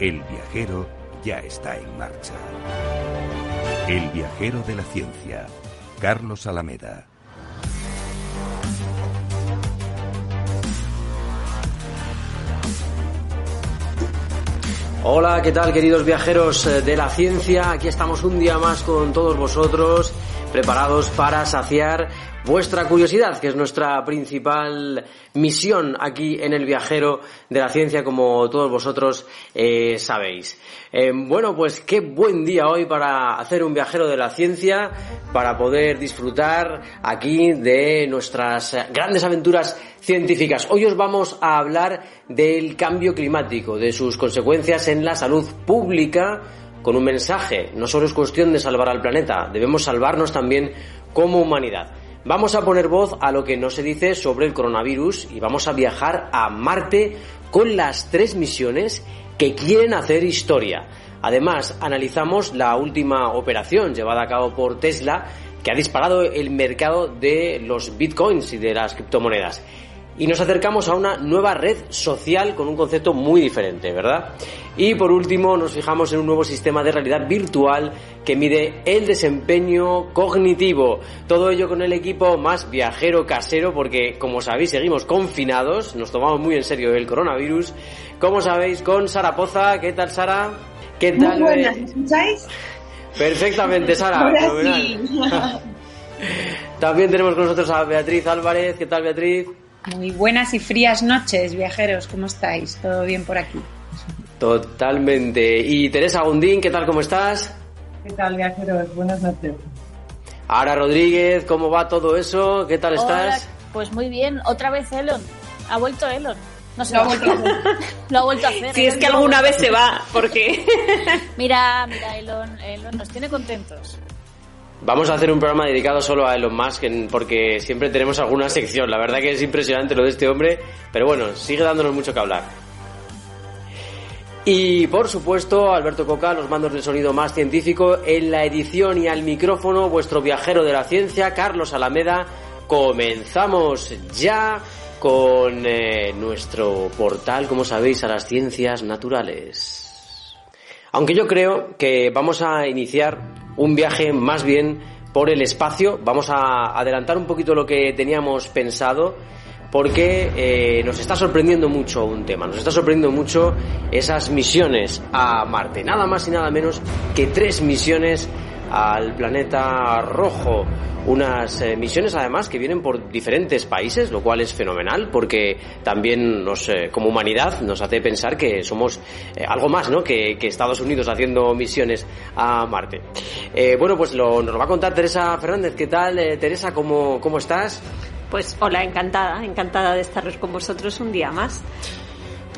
El viajero ya está en marcha. El viajero de la ciencia, Carlos Alameda. Hola, ¿qué tal queridos viajeros eh, de la ciencia? Aquí estamos un día más con todos vosotros, preparados para saciar vuestra curiosidad, que es nuestra principal misión aquí en el viajero de la ciencia, como todos vosotros eh, sabéis. Eh, bueno, pues qué buen día hoy para hacer un viajero de la ciencia, para poder disfrutar aquí de nuestras grandes aventuras científicas. Hoy os vamos a hablar del cambio climático, de sus consecuencias en la salud pública, con un mensaje. No solo es cuestión de salvar al planeta, debemos salvarnos también como humanidad. Vamos a poner voz a lo que no se dice sobre el coronavirus y vamos a viajar a Marte con las tres misiones que quieren hacer historia. Además, analizamos la última operación llevada a cabo por Tesla que ha disparado el mercado de los bitcoins y de las criptomonedas y nos acercamos a una nueva red social con un concepto muy diferente, ¿verdad? Y por último nos fijamos en un nuevo sistema de realidad virtual que mide el desempeño cognitivo. Todo ello con el equipo más viajero casero porque como sabéis seguimos confinados, nos tomamos muy en serio el coronavirus. Como sabéis con Sara Poza, ¿qué tal Sara? ¿Qué tal? Muy buenas, ¿me escucháis? Perfectamente Sara. Ahora sí. También tenemos con nosotros a Beatriz Álvarez. ¿Qué tal Beatriz? Muy buenas y frías noches, viajeros. ¿Cómo estáis? ¿Todo bien por aquí? Totalmente. Y Teresa Gundín, ¿qué tal? ¿Cómo estás? ¿Qué tal, viajeros? Buenas noches. Ara Rodríguez, ¿cómo va todo eso? ¿Qué tal Hola, estás? Pues muy bien. Otra vez Elon. Ha vuelto Elon. No sé. Lo ha vuelto a hacer. Lo ha vuelto a hacer. Si es que alguna vez se va, porque... Mira, mira, Elon, Elon nos tiene contentos. Vamos a hacer un programa dedicado solo a Elon Musk porque siempre tenemos alguna sección. La verdad que es impresionante lo de este hombre, pero bueno, sigue dándonos mucho que hablar. Y por supuesto, Alberto Coca, los mandos del sonido más científico, en la edición y al micrófono, vuestro viajero de la ciencia, Carlos Alameda. Comenzamos ya con eh, nuestro portal, como sabéis, a las ciencias naturales. Aunque yo creo que vamos a iniciar un viaje más bien por el espacio, vamos a adelantar un poquito lo que teníamos pensado porque eh, nos está sorprendiendo mucho un tema, nos está sorprendiendo mucho esas misiones a Marte, nada más y nada menos que tres misiones al planeta rojo. Unas eh, misiones además que vienen por diferentes países, lo cual es fenomenal porque también nos, eh, como humanidad nos hace pensar que somos eh, algo más ¿no? que, Estados Unidos haciendo misiones a Marte. Bueno, pues lo, nos lo va a contar Teresa Fernández. ¿Qué tal, Teresa? ¿Cómo, ¿Cómo estás? Pues hola, encantada, encantada de estar con vosotros un día más.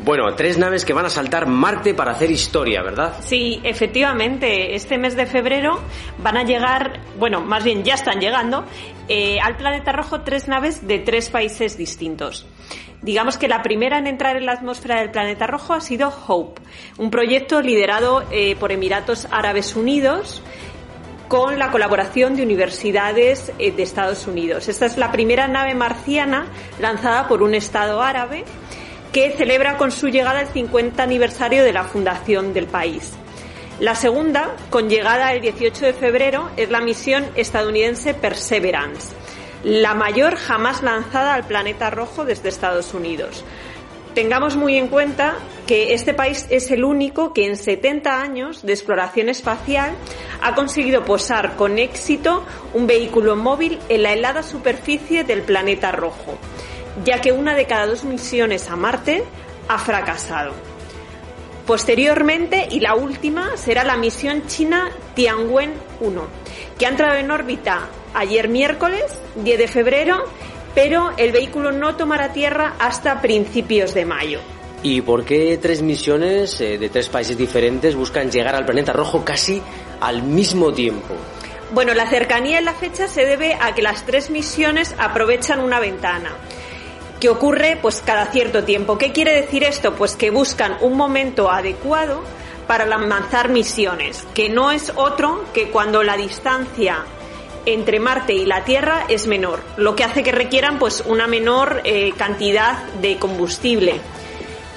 Bueno, tres naves que van a saltar Marte para hacer historia, ¿verdad? Sí, efectivamente, este mes de febrero van a llegar, bueno, más bien ya están llegando, eh, al planeta rojo tres naves de tres países distintos. Digamos que la primera en entrar en la atmósfera del planeta rojo ha sido Hope, un proyecto liderado eh, por Emiratos Árabes Unidos con la colaboración de universidades eh, de Estados Unidos. Esta es la primera nave marciana lanzada por un Estado árabe que celebra con su llegada el 50 aniversario de la fundación del país. La segunda, con llegada el 18 de febrero, es la misión estadounidense Perseverance, la mayor jamás lanzada al planeta rojo desde Estados Unidos. Tengamos muy en cuenta que este país es el único que en 70 años de exploración espacial ha conseguido posar con éxito un vehículo móvil en la helada superficie del planeta rojo, ya que una de cada dos misiones a Marte ha fracasado. Posteriormente, y la última, será la misión china Tianwen 1, que ha entrado en órbita ayer miércoles, 10 de febrero, pero el vehículo no tomará tierra hasta principios de mayo. ¿Y por qué tres misiones eh, de tres países diferentes buscan llegar al planeta rojo casi al mismo tiempo? Bueno, la cercanía en la fecha se debe a que las tres misiones aprovechan una ventana que ocurre pues cada cierto tiempo. ¿Qué quiere decir esto? Pues que buscan un momento adecuado para lanzar misiones, que no es otro que cuando la distancia entre Marte y la Tierra es menor, lo que hace que requieran pues una menor eh, cantidad de combustible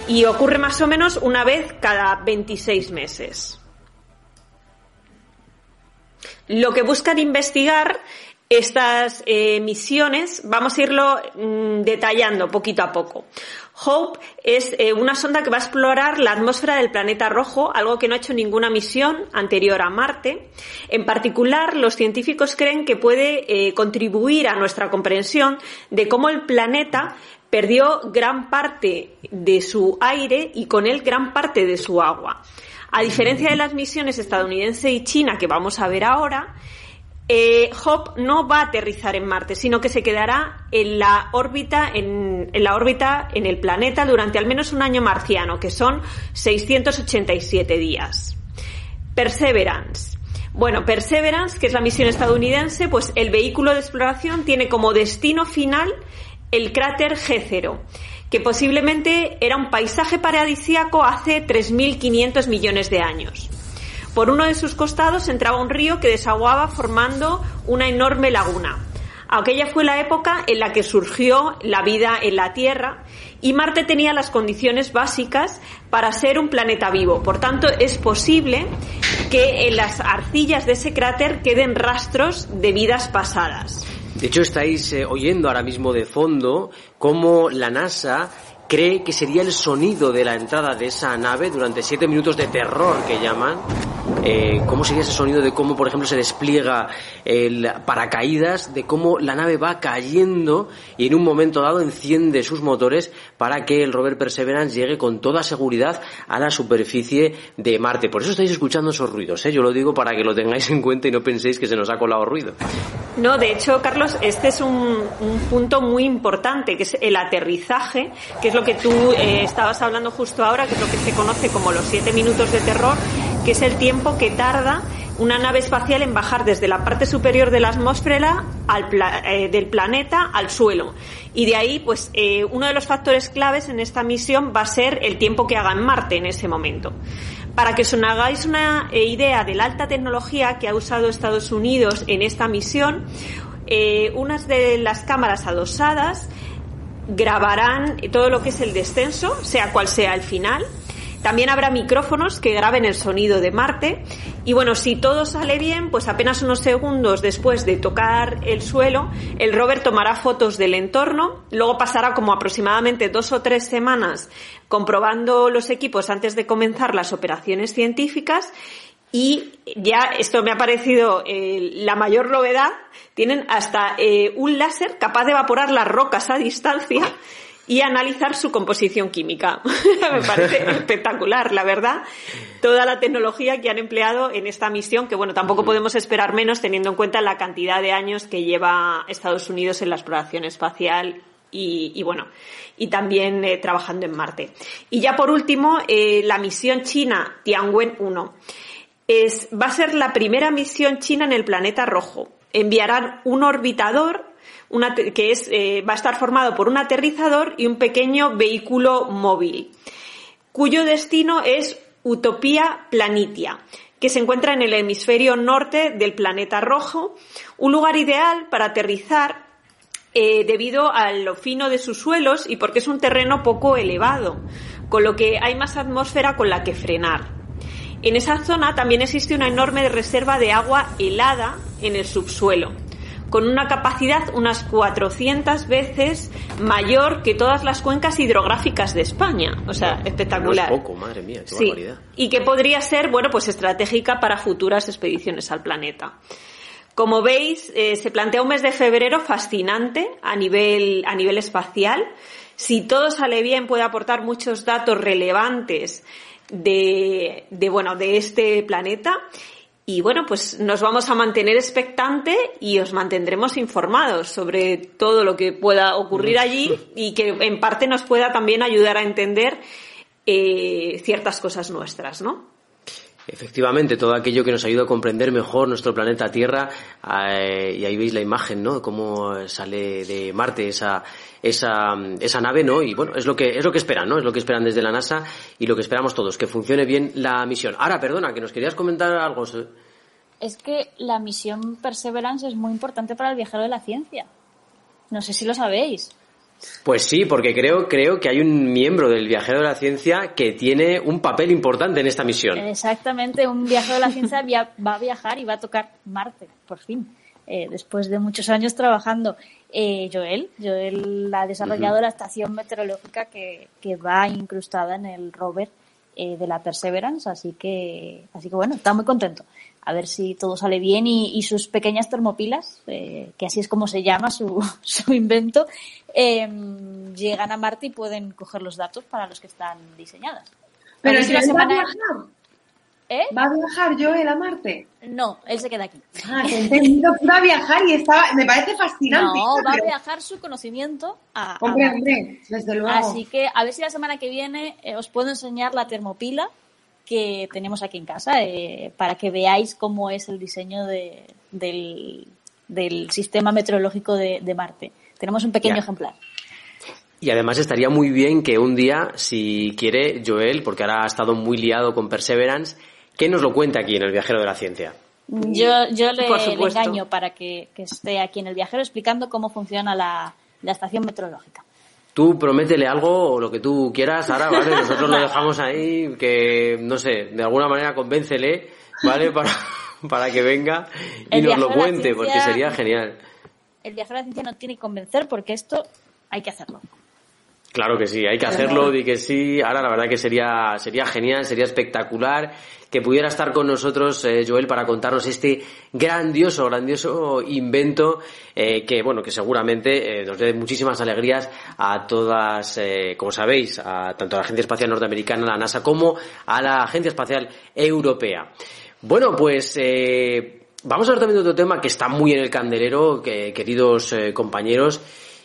y ocurre más o menos una vez cada 26 meses. Lo que buscan investigar estas eh, misiones, vamos a irlo mm, detallando poquito a poco. Hope es eh, una sonda que va a explorar la atmósfera del planeta rojo, algo que no ha hecho ninguna misión anterior a Marte. En particular, los científicos creen que puede eh, contribuir a nuestra comprensión de cómo el planeta perdió gran parte de su aire y con él gran parte de su agua. A diferencia de las misiones estadounidense y china que vamos a ver ahora, eh, Hop no va a aterrizar en Marte, sino que se quedará en la órbita en, la órbita en el planeta durante al menos un año marciano, que son 687 días. Perseverance. Bueno, Perseverance, que es la misión estadounidense, pues el vehículo de exploración tiene como destino final el cráter G0, que posiblemente era un paisaje paradisíaco hace 3.500 millones de años. Por uno de sus costados entraba un río que desaguaba formando una enorme laguna. Aquella fue la época en la que surgió la vida en la Tierra y Marte tenía las condiciones básicas para ser un planeta vivo. Por tanto, es posible que en las arcillas de ese cráter queden rastros de vidas pasadas. De hecho, estáis eh, oyendo ahora mismo de fondo cómo la NASA cree que sería el sonido de la entrada de esa nave durante siete minutos de terror que llaman. Eh, cómo sería ese sonido de cómo, por ejemplo, se despliega el paracaídas, de cómo la nave va cayendo y en un momento dado enciende sus motores para que el rover Perseverance llegue con toda seguridad a la superficie de Marte. Por eso estáis escuchando esos ruidos, ¿eh? yo lo digo para que lo tengáis en cuenta y no penséis que se nos ha colado ruido. No, de hecho, Carlos, este es un, punto muy importante, que es el aterrizaje, que es lo que tú eh, estabas hablando justo ahora, que es lo que se conoce como los siete minutos de terror, que es el tiempo que tarda una nave espacial en bajar desde la parte superior de la atmósfera eh, del planeta al suelo. Y de ahí, pues, eh, uno de los factores claves en esta misión va a ser el tiempo que haga en Marte en ese momento. Para que os hagáis una eh, idea de la alta tecnología que ha usado Estados Unidos en esta misión, unas de las cámaras adosadas grabarán todo lo que es el descenso, sea cual sea el final, también habrá micrófonos que graben el sonido de Marte. Y bueno, si todo sale bien, pues apenas unos segundos después de tocar el suelo, el rover tomará fotos del entorno, luego pasará como aproximadamente dos o tres semanas comprobando los equipos antes de comenzar las operaciones científicas. Y ya esto me ha parecido eh, la mayor novedad, tienen hasta eh, un láser capaz de evaporar las rocas a distancia y analizar su composición química. Me parece espectacular, la verdad, toda la tecnología que han empleado en esta misión, que bueno, tampoco podemos esperar menos teniendo en cuenta la cantidad de años que lleva Estados Unidos en la exploración espacial y, bueno, y también eh, trabajando en Marte. Y ya por último, eh, la misión china Tianwen 1. Es, va a ser la primera misión china en el planeta rojo. Enviarán un orbitador que es, eh, va a estar formado por un aterrizador y un pequeño vehículo móvil, cuyo destino es Utopía Planitia, que se encuentra en el hemisferio norte del planeta rojo, un lugar ideal para aterrizar eh, debido a lo fino de sus suelos y porque es un terreno poco elevado, con lo que hay más atmósfera con la que frenar. En esa zona también existe una enorme reserva de agua helada en el subsuelo, con una capacidad unas 400 veces mayor que todas las cuencas hidrográficas de España. O sea, espectacular. poco, madre mía, qué sí. Y que podría ser, bueno, pues estratégica para futuras expediciones al planeta. Como veis, eh, se plantea un mes de febrero fascinante a nivel, a nivel espacial. Si todo sale bien, puede aportar muchos datos relevantes de, de, bueno, de este planeta y bueno, pues nos vamos a mantener expectante y os mantendremos informados sobre todo lo que pueda ocurrir allí y que en parte nos pueda también ayudar a entender eh, ciertas cosas nuestras, ¿no? Efectivamente, todo aquello que nos ayuda a comprender mejor nuestro planeta Tierra, eh, y ahí veis la imagen, ¿no? Cómo sale de Marte esa, esa, esa nave, ¿no? Y bueno, es lo que, es lo que esperan, ¿no? Es lo que esperan desde la NASA y lo que esperamos todos, que funcione bien la misión. Ahora, perdona, que nos querías comentar algo. Es que la misión Perseverance es muy importante para el viajero de la ciencia. No sé si lo sabéis. Pues sí, porque creo, creo que hay un miembro del viajero de la ciencia que tiene un papel importante en esta misión. Exactamente, un viajero de la ciencia va a viajar y va a tocar Marte, por fin, eh, después de muchos años trabajando. Eh, Joel, Joel ha desarrollado la estación meteorológica que, que, va incrustada en el rover eh, de la Perseverance, así que, así que bueno, está muy contento a ver si todo sale bien y, sus pequeñas termopilas, eh, que así es como se llama su, su invento, em, llegan a Marte y pueden coger los datos para los que están diseñadas. Pero si va a viajar. ¿Eh? ¿Va a viajar Joel a Marte? No, él se queda aquí. Ah, que entendido que iba a viajar y estaba, me parece fascinante. No, va a viajar su conocimiento a, hombre, Hombre, desde luego. Así que a ver si la semana que viene eh, os puedo enseñar la termopila que tenemos aquí en casa eh, para que veáis cómo es el diseño de, del, del, sistema meteorológico de, de, Marte. Tenemos un pequeño ejemplar. Y además estaría muy bien que un día, si quiere, Joel, porque ahora ha estado muy liado con Perseverance, que nos lo cuente aquí en el Viajero de la Ciencia. Yo, yo le, le engaño para que, que, esté aquí en el Viajero explicando cómo funciona la, la estación meteorológica. Tú prométele algo o lo que tú quieras, ahora, ¿vale? Nosotros lo dejamos ahí, que, no sé, de alguna manera convéncele, ¿vale? Para, para que venga y nos lo cuente, porque sería genial. El viajero de la ciencia no tiene que convencer porque esto hay que hacerlo. Claro que sí, hay que hacerlo, di que sí. Ahora la verdad que sería, sería genial, sería espectacular que pudiera estar con nosotros eh, Joel para contarnos este grandioso, grandioso invento eh, que, bueno, que seguramente eh, nos dé muchísimas alegrías a todas, como sabéis, a tanto a la Agencia Espacial Norteamericana, la NASA, como a la Agencia Espacial Europea. Bueno, pues vamos a hablar también de otro tema que está muy en el candelero, queridos compañeros,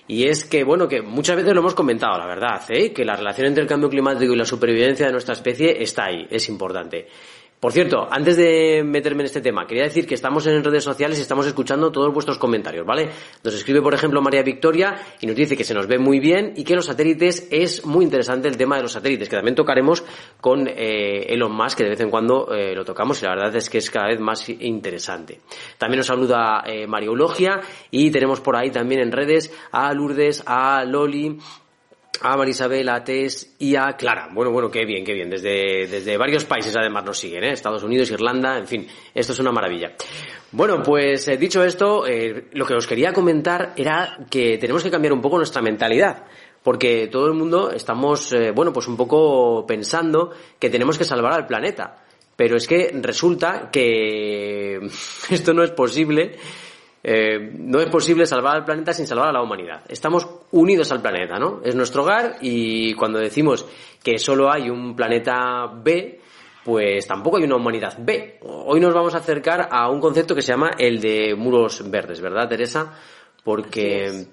y es que, bueno, que muchas veces lo hemos comentado, la verdad, ¿eh? que la relación entre el cambio climático y la supervivencia de nuestra especie está ahí, es importante. Por cierto, antes de meterme en este tema, quería decir que estamos en redes sociales y estamos escuchando todos vuestros comentarios, ¿vale? Nos escribe, por ejemplo, María Victoria y nos dice que se nos ve muy bien y que los satélites es muy interesante el tema de los satélites, que también tocaremos con eh, Elon Musk, que de vez en cuando eh, lo tocamos y la verdad es que es cada vez más interesante. También nos saluda eh, María Eulogia y tenemos por ahí también en redes a Lourdes, a Loli, a Marisabel, a Tess y a Clara. Bueno, bueno, qué bien, qué bien. Desde, desde varios países además nos siguen, ¿eh? Estados Unidos, Irlanda, en fin, esto es una maravilla. Bueno, pues eh, dicho esto, eh, lo que os quería comentar era que tenemos que cambiar un poco nuestra mentalidad. Porque todo el mundo estamos, eh, bueno, pues un poco pensando que tenemos que salvar al planeta. Pero es que resulta que esto no es posible eh, no es posible salvar al planeta sin salvar a la humanidad. Estamos unidos al planeta, ¿no? Es nuestro hogar y cuando decimos que solo hay un planeta B, pues tampoco hay una humanidad B. Hoy nos vamos a acercar a un concepto que se llama el de muros verdes, ¿verdad, Teresa? Porque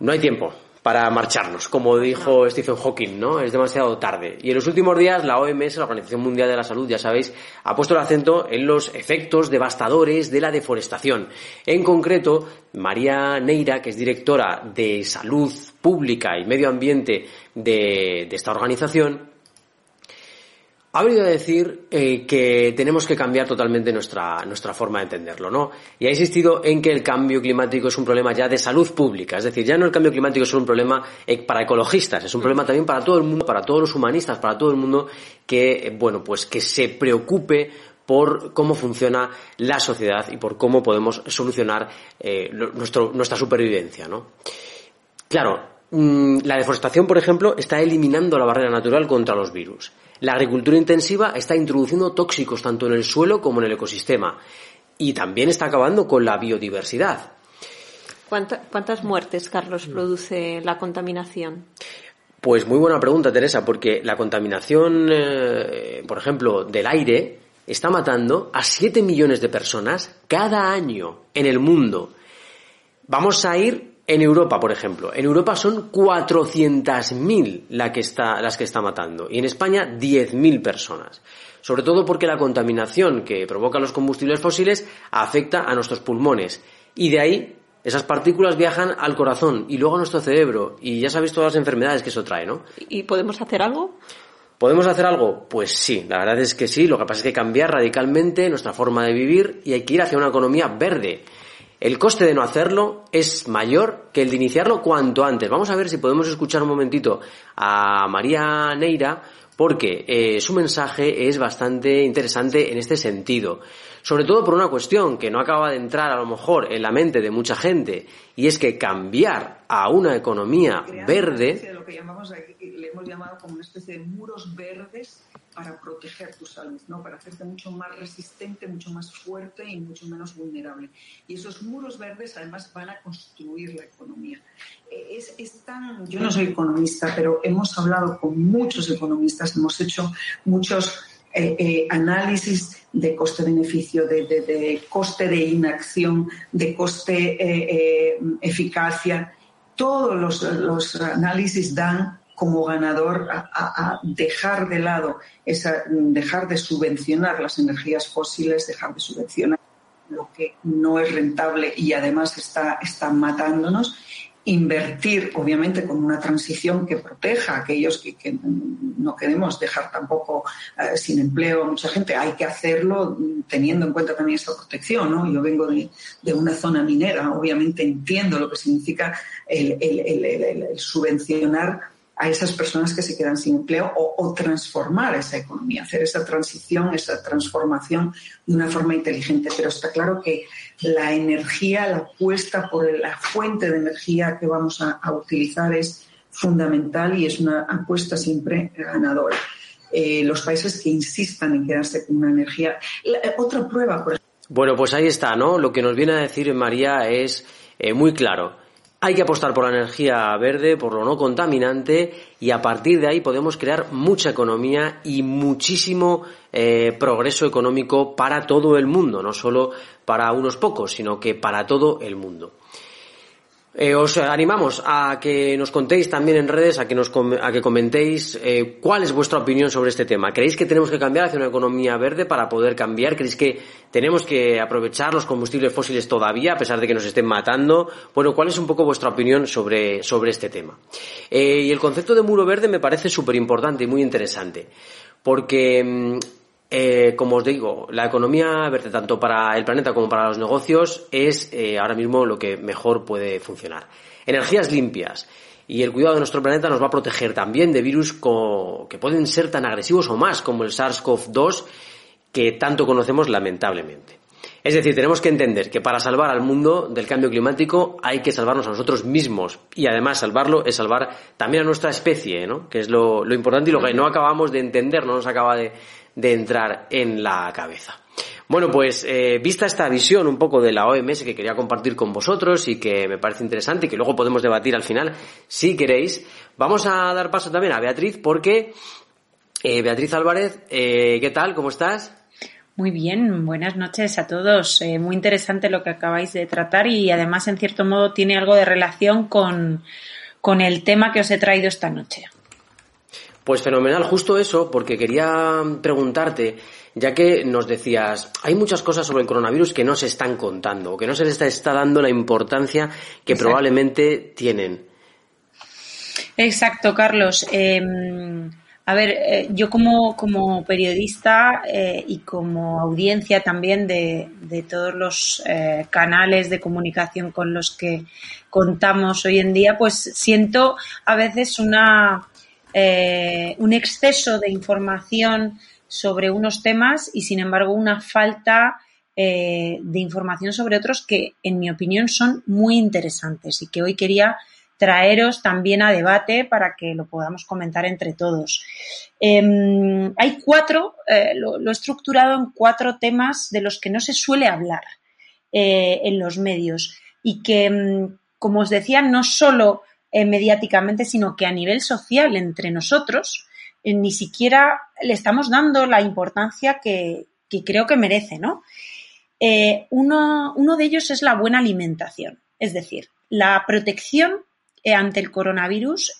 no hay tiempo para marcharnos, como dijo Stephen Hawking, ¿no? Es demasiado tarde. Y en los últimos días la OMS, la Organización Mundial de la Salud, ya sabéis, ha puesto el acento en los efectos devastadores de la deforestación. En concreto, María Neira, que es directora de Salud Pública y Medio Ambiente de, de esta organización, ha venido a decir eh, que tenemos que cambiar totalmente nuestra, nuestra forma de entenderlo, ¿no? Y ha insistido en que el cambio climático es un problema ya de salud pública, es decir, ya no el cambio climático es un problema eh, para ecologistas, es un problema también para todo el mundo, para todos los humanistas, para todo el mundo que, eh, bueno, pues que se preocupe por cómo funciona la sociedad y por cómo podemos solucionar nuestro, nuestra supervivencia, ¿no? Claro, mm, la deforestación, por ejemplo, está eliminando la barrera natural contra los virus. La agricultura intensiva está introduciendo tóxicos tanto en el suelo como en el ecosistema y también está acabando con la biodiversidad. ¿Cuántas muertes, Carlos, produce la contaminación? Pues muy buena pregunta, Teresa, porque la contaminación, eh, por ejemplo, del aire está matando a 7 millones de personas cada año en el mundo. Vamos a ir En Europa, por ejemplo, en Europa son 400.000 la que está, las que está matando y en España 10.000 personas. Sobre todo porque la contaminación que provocan los combustibles fósiles afecta a nuestros pulmones y de ahí esas partículas viajan al corazón y luego a nuestro cerebro y ya sabéis todas las enfermedades que eso trae, ¿no? ¿Y podemos hacer algo? ¿Podemos hacer algo? Pues sí, la verdad es que sí. Lo que pasa es que hay que cambiar radicalmente nuestra forma de vivir y hay que ir hacia una economía verde. El coste de no hacerlo es mayor que el de iniciarlo cuanto antes. Vamos a ver si podemos escuchar un momentito a María Neira porque eh, su mensaje es bastante interesante en este sentido. Sobre todo por una cuestión que no acaba de entrar a lo mejor en la mente de mucha gente y es que cambiar a una economía verde... Lo que llamamos, le hemos llamado como una especie de muros verdes para proteger tu salud, ¿no? para hacerte mucho más resistente, mucho más fuerte y mucho menos vulnerable. Y esos muros verdes además van a construir la economía. Eh, es, tan... Yo no soy economista, pero hemos hablado con muchos economistas, hemos hecho muchos eh, eh, análisis de coste-beneficio, de, coste de inacción, de coste eficacia. Todos los, los análisis dan como ganador a, dejar de lado, esa, dejar de subvencionar las energías fósiles, dejar de subvencionar lo que no es rentable y además está, está matándonos, invertir obviamente con una transición que proteja a aquellos que, no queremos dejar tampoco eh, sin empleo a mucha gente. Hay que hacerlo teniendo en cuenta también esa protección. ¿no? Yo vengo de, una zona minera, obviamente entiendo lo que significa el subvencionar a esas personas que se quedan sin empleo o, transformar esa economía, hacer esa transición, esa transformación de una forma inteligente. Pero está claro que la energía, la apuesta por la fuente de energía que vamos a, utilizar es fundamental y es una apuesta siempre ganadora. Eh, los países que insistan en quedarse con una energía. otra prueba. Bueno, pues ahí está, ¿no? Lo que nos viene a decir María es eh, muy claro hay que apostar por la energía verde, por lo no contaminante y a partir de ahí podemos crear mucha economía y muchísimo eh, progreso económico para todo el mundo, no solo para unos pocos, sino que para todo el mundo. Eh, os animamos a que nos contéis también en redes, a que, nos, a que comentéis eh, cuál es vuestra opinión sobre este tema. ¿Creéis que tenemos que cambiar hacia una economía verde para poder cambiar? ¿Creéis que tenemos que aprovechar los combustibles fósiles todavía, a pesar de que nos estén matando? Bueno, ¿cuál es un poco vuestra opinión sobre, sobre este tema? Eh, y el concepto de muro verde me parece súper importante y muy interesante, porque mm, eh, como os digo, la economía tanto para el planeta como para los negocios es eh, ahora mismo lo que mejor puede funcionar. Energías limpias y el cuidado de nuestro planeta nos va a proteger también de virus que pueden ser tan agresivos o más como el SARS-CoV-2 que tanto conocemos lamentablemente. Es decir, tenemos que entender que para salvar al mundo del cambio climático hay que salvarnos a nosotros mismos y además salvarlo es salvar también a nuestra especie, ¿no? que es lo importante y lo que no acabamos de entender, no nos acaba de, de entrar en la cabeza. Bueno, pues eh, vista esta visión un poco de la OMS que quería compartir con vosotros y que me parece interesante y que luego podemos debatir al final, si queréis, vamos a dar paso también a Beatriz porque eh, Beatriz Álvarez, eh, ¿qué tal? ¿Cómo estás? Muy bien, buenas noches a todos. muy interesante lo que acabáis de tratar y además en cierto modo tiene algo de relación con, con el tema que os he traído esta noche. Pues fenomenal, justo eso, porque quería preguntarte, ya que nos decías, hay muchas cosas sobre el coronavirus que no se están contando, que no se les está, dando la importancia que probablemente tienen. Exacto, Carlos. Em, a ver, eh, yo como, como periodista eh, y como audiencia también de, de todos los eh, canales de comunicación con los que contamos hoy en día, pues siento a veces una eh, un exceso de información sobre unos temas y, sin embargo, una falta eh, de información sobre otros que, en mi opinión, son muy interesantes y que hoy quería traeros también a debate para que lo podamos comentar entre todos. Em, hay cuatro, eh, lo, he estructurado en cuatro temas de los que no se suele hablar en los medios y que, em, como os decía, no solo eh, mediáticamente, sino que a nivel social entre nosotros eh, ni siquiera le estamos dando la importancia que, creo que merece, ¿no? Eh, uno, uno de ellos es la buena alimentación, es decir, la protección ante el coronavirus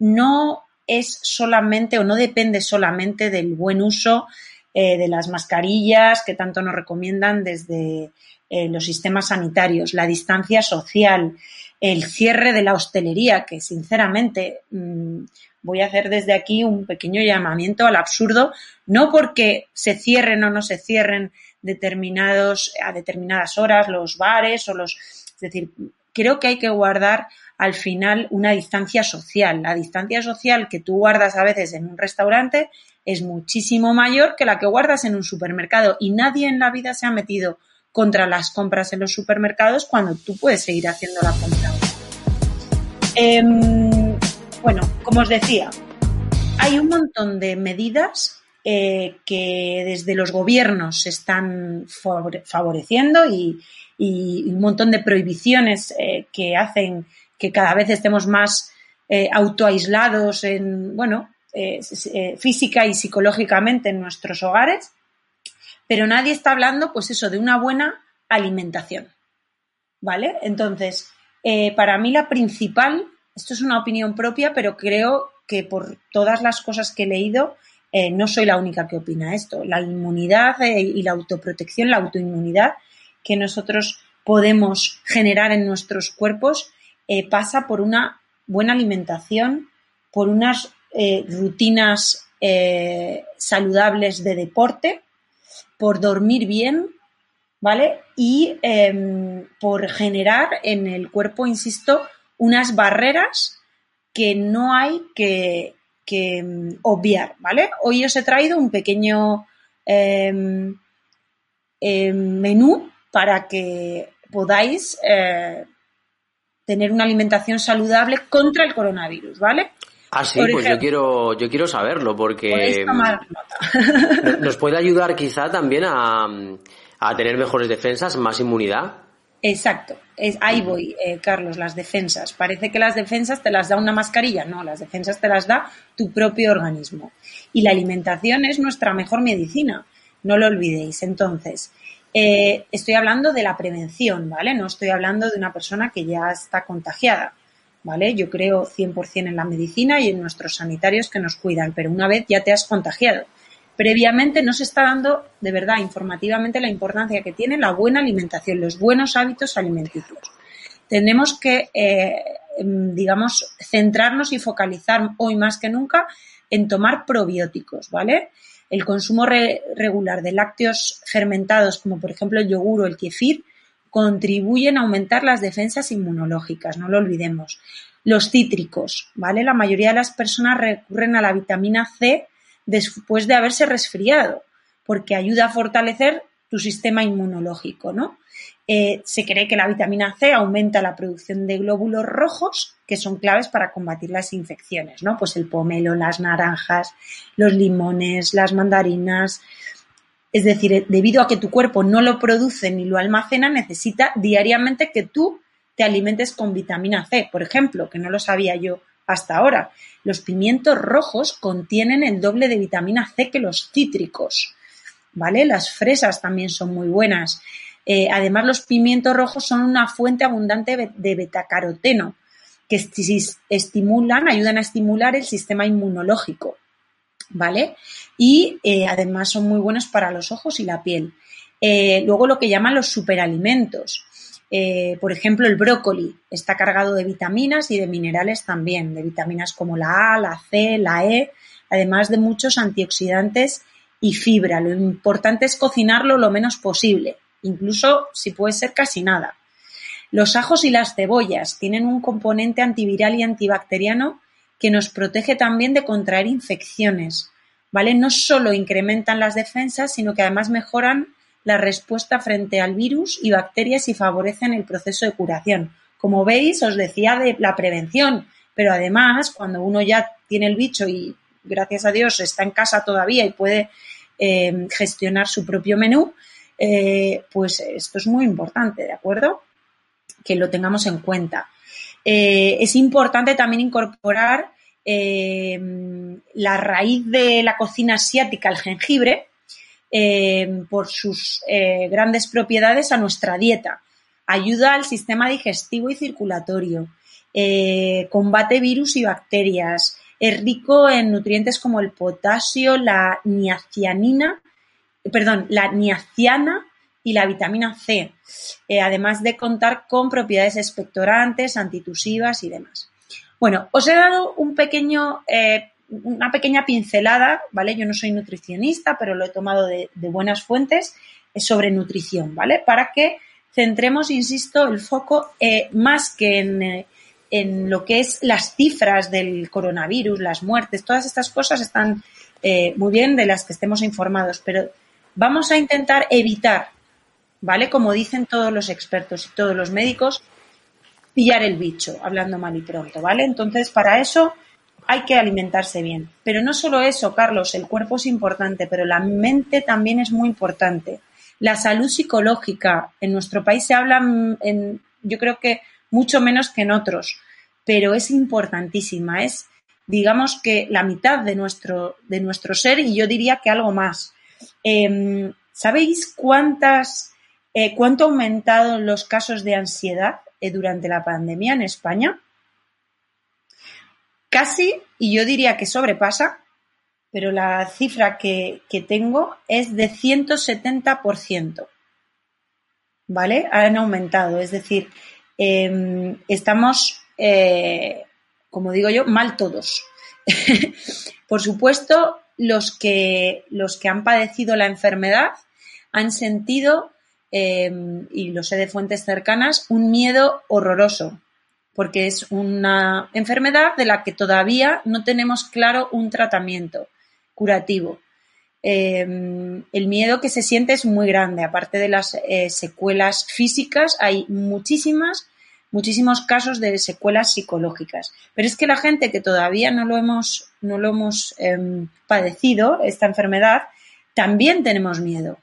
no es solamente o no depende solamente del buen uso de las mascarillas que tanto nos recomiendan desde los sistemas sanitarios, la distancia social, el cierre de la hostelería, que sinceramente mm, voy a hacer desde aquí un pequeño llamamiento al absurdo, no porque se cierren o no se cierren determinados a determinadas horas los bares o los, es decir, creo que hay que guardar al final una distancia social. La distancia social que tú guardas a veces en un restaurante es muchísimo mayor que la que guardas en un supermercado y nadie en la vida se ha metido contra las compras en los supermercados cuando tú puedes seguir haciendo la compra. Em, bueno, como os decía, hay un montón de medidas eh, que desde los gobiernos se están favoreciendo y, un montón de prohibiciones eh, que hacen que cada vez estemos más eh, autoaislados en, bueno, física y psicológicamente en nuestros hogares pero nadie está hablando, pues eso, de una buena alimentación. ¿Vale? Entonces, eh, para mí la principal, esto es una opinión propia, pero creo que por todas las cosas que he leído, eh, no soy la única que opina esto. La inmunidad eh, y la autoprotección, la autoinmunidad que nosotros podemos generar en nuestros cuerpos pasa por una buena alimentación, por unas rutinas saludables de deporte, por dormir bien, ¿vale? Y em, por generar en el cuerpo, insisto, unas barreras que no hay que, em, obviar, ¿vale? Hoy os he traído un pequeño em, menú para que podáis eh, tener una alimentación saludable contra el coronavirus, ¿vale? Ah, sí, pues yo quiero, yo quiero saberlo porque nos puede ayudar quizá también a, a, tener mejores defensas, más inmunidad. Exacto, es, ahí voy, eh, Carlos, las defensas. Parece que las defensas te las da una mascarilla, no, las defensas te las da tu propio organismo. Y la alimentación es nuestra mejor medicina, no lo olvidéis. Entonces, eh, estoy hablando de la prevención, ¿vale? No estoy hablando de una persona que ya está contagiada. ¿Vale? Yo creo 100% en la medicina y en nuestros sanitarios que nos cuidan, pero una vez ya te has contagiado. Previamente no se está dando de verdad informativamente la importancia que tiene la buena alimentación, los buenos hábitos alimenticios. Tenemos que, eh, em, digamos, centrarnos y focalizar hoy más que nunca en tomar probióticos, ¿vale? El consumo regular de lácteos fermentados, como por ejemplo el yogur o el kefir, contribuyen a aumentar las defensas inmunológicas, no lo olvidemos. Los cítricos, ¿vale? La mayoría de las personas recurren a la vitamina C después de haberse resfriado, porque ayuda a fortalecer tu sistema inmunológico, ¿no? Eh, se cree que la vitamina C aumenta la producción de glóbulos rojos, que son claves para combatir las infecciones, ¿no? Pues el pomelo, las naranjas, los limones, las mandarinas, es decir, eh, debido a que tu cuerpo no lo produce ni lo almacena, necesita diariamente que tú te alimentes con vitamina C, por ejemplo, que no lo sabía yo hasta ahora. Los pimientos rojos contienen el doble de vitamina C que los cítricos, ¿vale? Las fresas también son muy buenas. Eh, además, los pimientos rojos son una fuente abundante de betacaroteno, que estimulan, ayudan a estimular el sistema inmunológico. ¿Vale? Y eh, además son muy buenos para los ojos y la piel. Eh, luego lo que llaman los superalimentos. Eh, por ejemplo, el brócoli está cargado de vitaminas y de minerales también, de vitaminas como la A, la C, la E, además de muchos antioxidantes y fibra. Lo importante es cocinarlo lo menos posible, incluso si puede ser casi nada. Los ajos y las cebollas tienen un componente antiviral y antibacteriano que nos protege también de contraer infecciones, ¿vale? No solo incrementan las defensas, sino que además mejoran la respuesta frente al virus y bacterias y favorecen el proceso de curación. Como veis, os decía de la prevención, pero además, cuando uno ya tiene el bicho y gracias a Dios está en casa todavía y puede eh, gestionar su propio menú, eh, pues esto es muy importante, ¿de acuerdo? Que lo tengamos en cuenta. Eh, es importante también incorporar eh, la raíz de la cocina asiática, el jengibre, eh, por sus grandes propiedades a nuestra dieta. ayuda al sistema digestivo y circulatorio, combate virus y bacterias, es rico en nutrientes como el potasio, la niacianina, perdón, la niaciana y la vitamina C, eh, además de contar con propiedades expectorantes, antitusivas y demás. Bueno, os he dado un pequeño, eh, una pequeña pincelada, ¿vale? Yo no soy nutricionista, pero lo he tomado de, buenas fuentes sobre nutrición, ¿vale? Para que centremos, insisto, el foco más que en lo que es las cifras del coronavirus, las muertes, todas estas cosas están eh, muy bien de las que estemos informados, pero vamos a intentar evitar, ¿vale? Como dicen todos los expertos y todos los médicos, pillar el bicho, hablando mal y pronto, ¿vale? Entonces, para eso hay que alimentarse bien. Pero no solo eso, Carlos, el cuerpo es importante, pero la mente también es muy importante. La salud psicológica en nuestro país se habla, en, yo creo que mucho menos que en otros, pero es importantísima, es digamos que la mitad de nuestro, de nuestro ser y yo diría que algo más. Em, ¿Sabéis cuántas, cuánto han aumentado los casos de ansiedad eh, durante la pandemia en España? Casi, y yo diría que sobrepasa, pero la cifra que, que tengo es de 170%. ¿Vale? Han aumentado, es decir, Em, estamos, eh, como digo yo, mal todos. Por supuesto, los que, los que han padecido la enfermedad han sentido, em, y lo sé de fuentes cercanas, un miedo horroroso, porque es una enfermedad de la que todavía no tenemos claro un tratamiento curativo. Em, el miedo que se siente es muy grande. Aparte de las eh, secuelas físicas, hay muchísimas, muchísimos casos de secuelas psicológicas. Pero es que la gente que todavía no lo hemos, no lo hemos em, padecido, esta enfermedad, también tenemos miedo.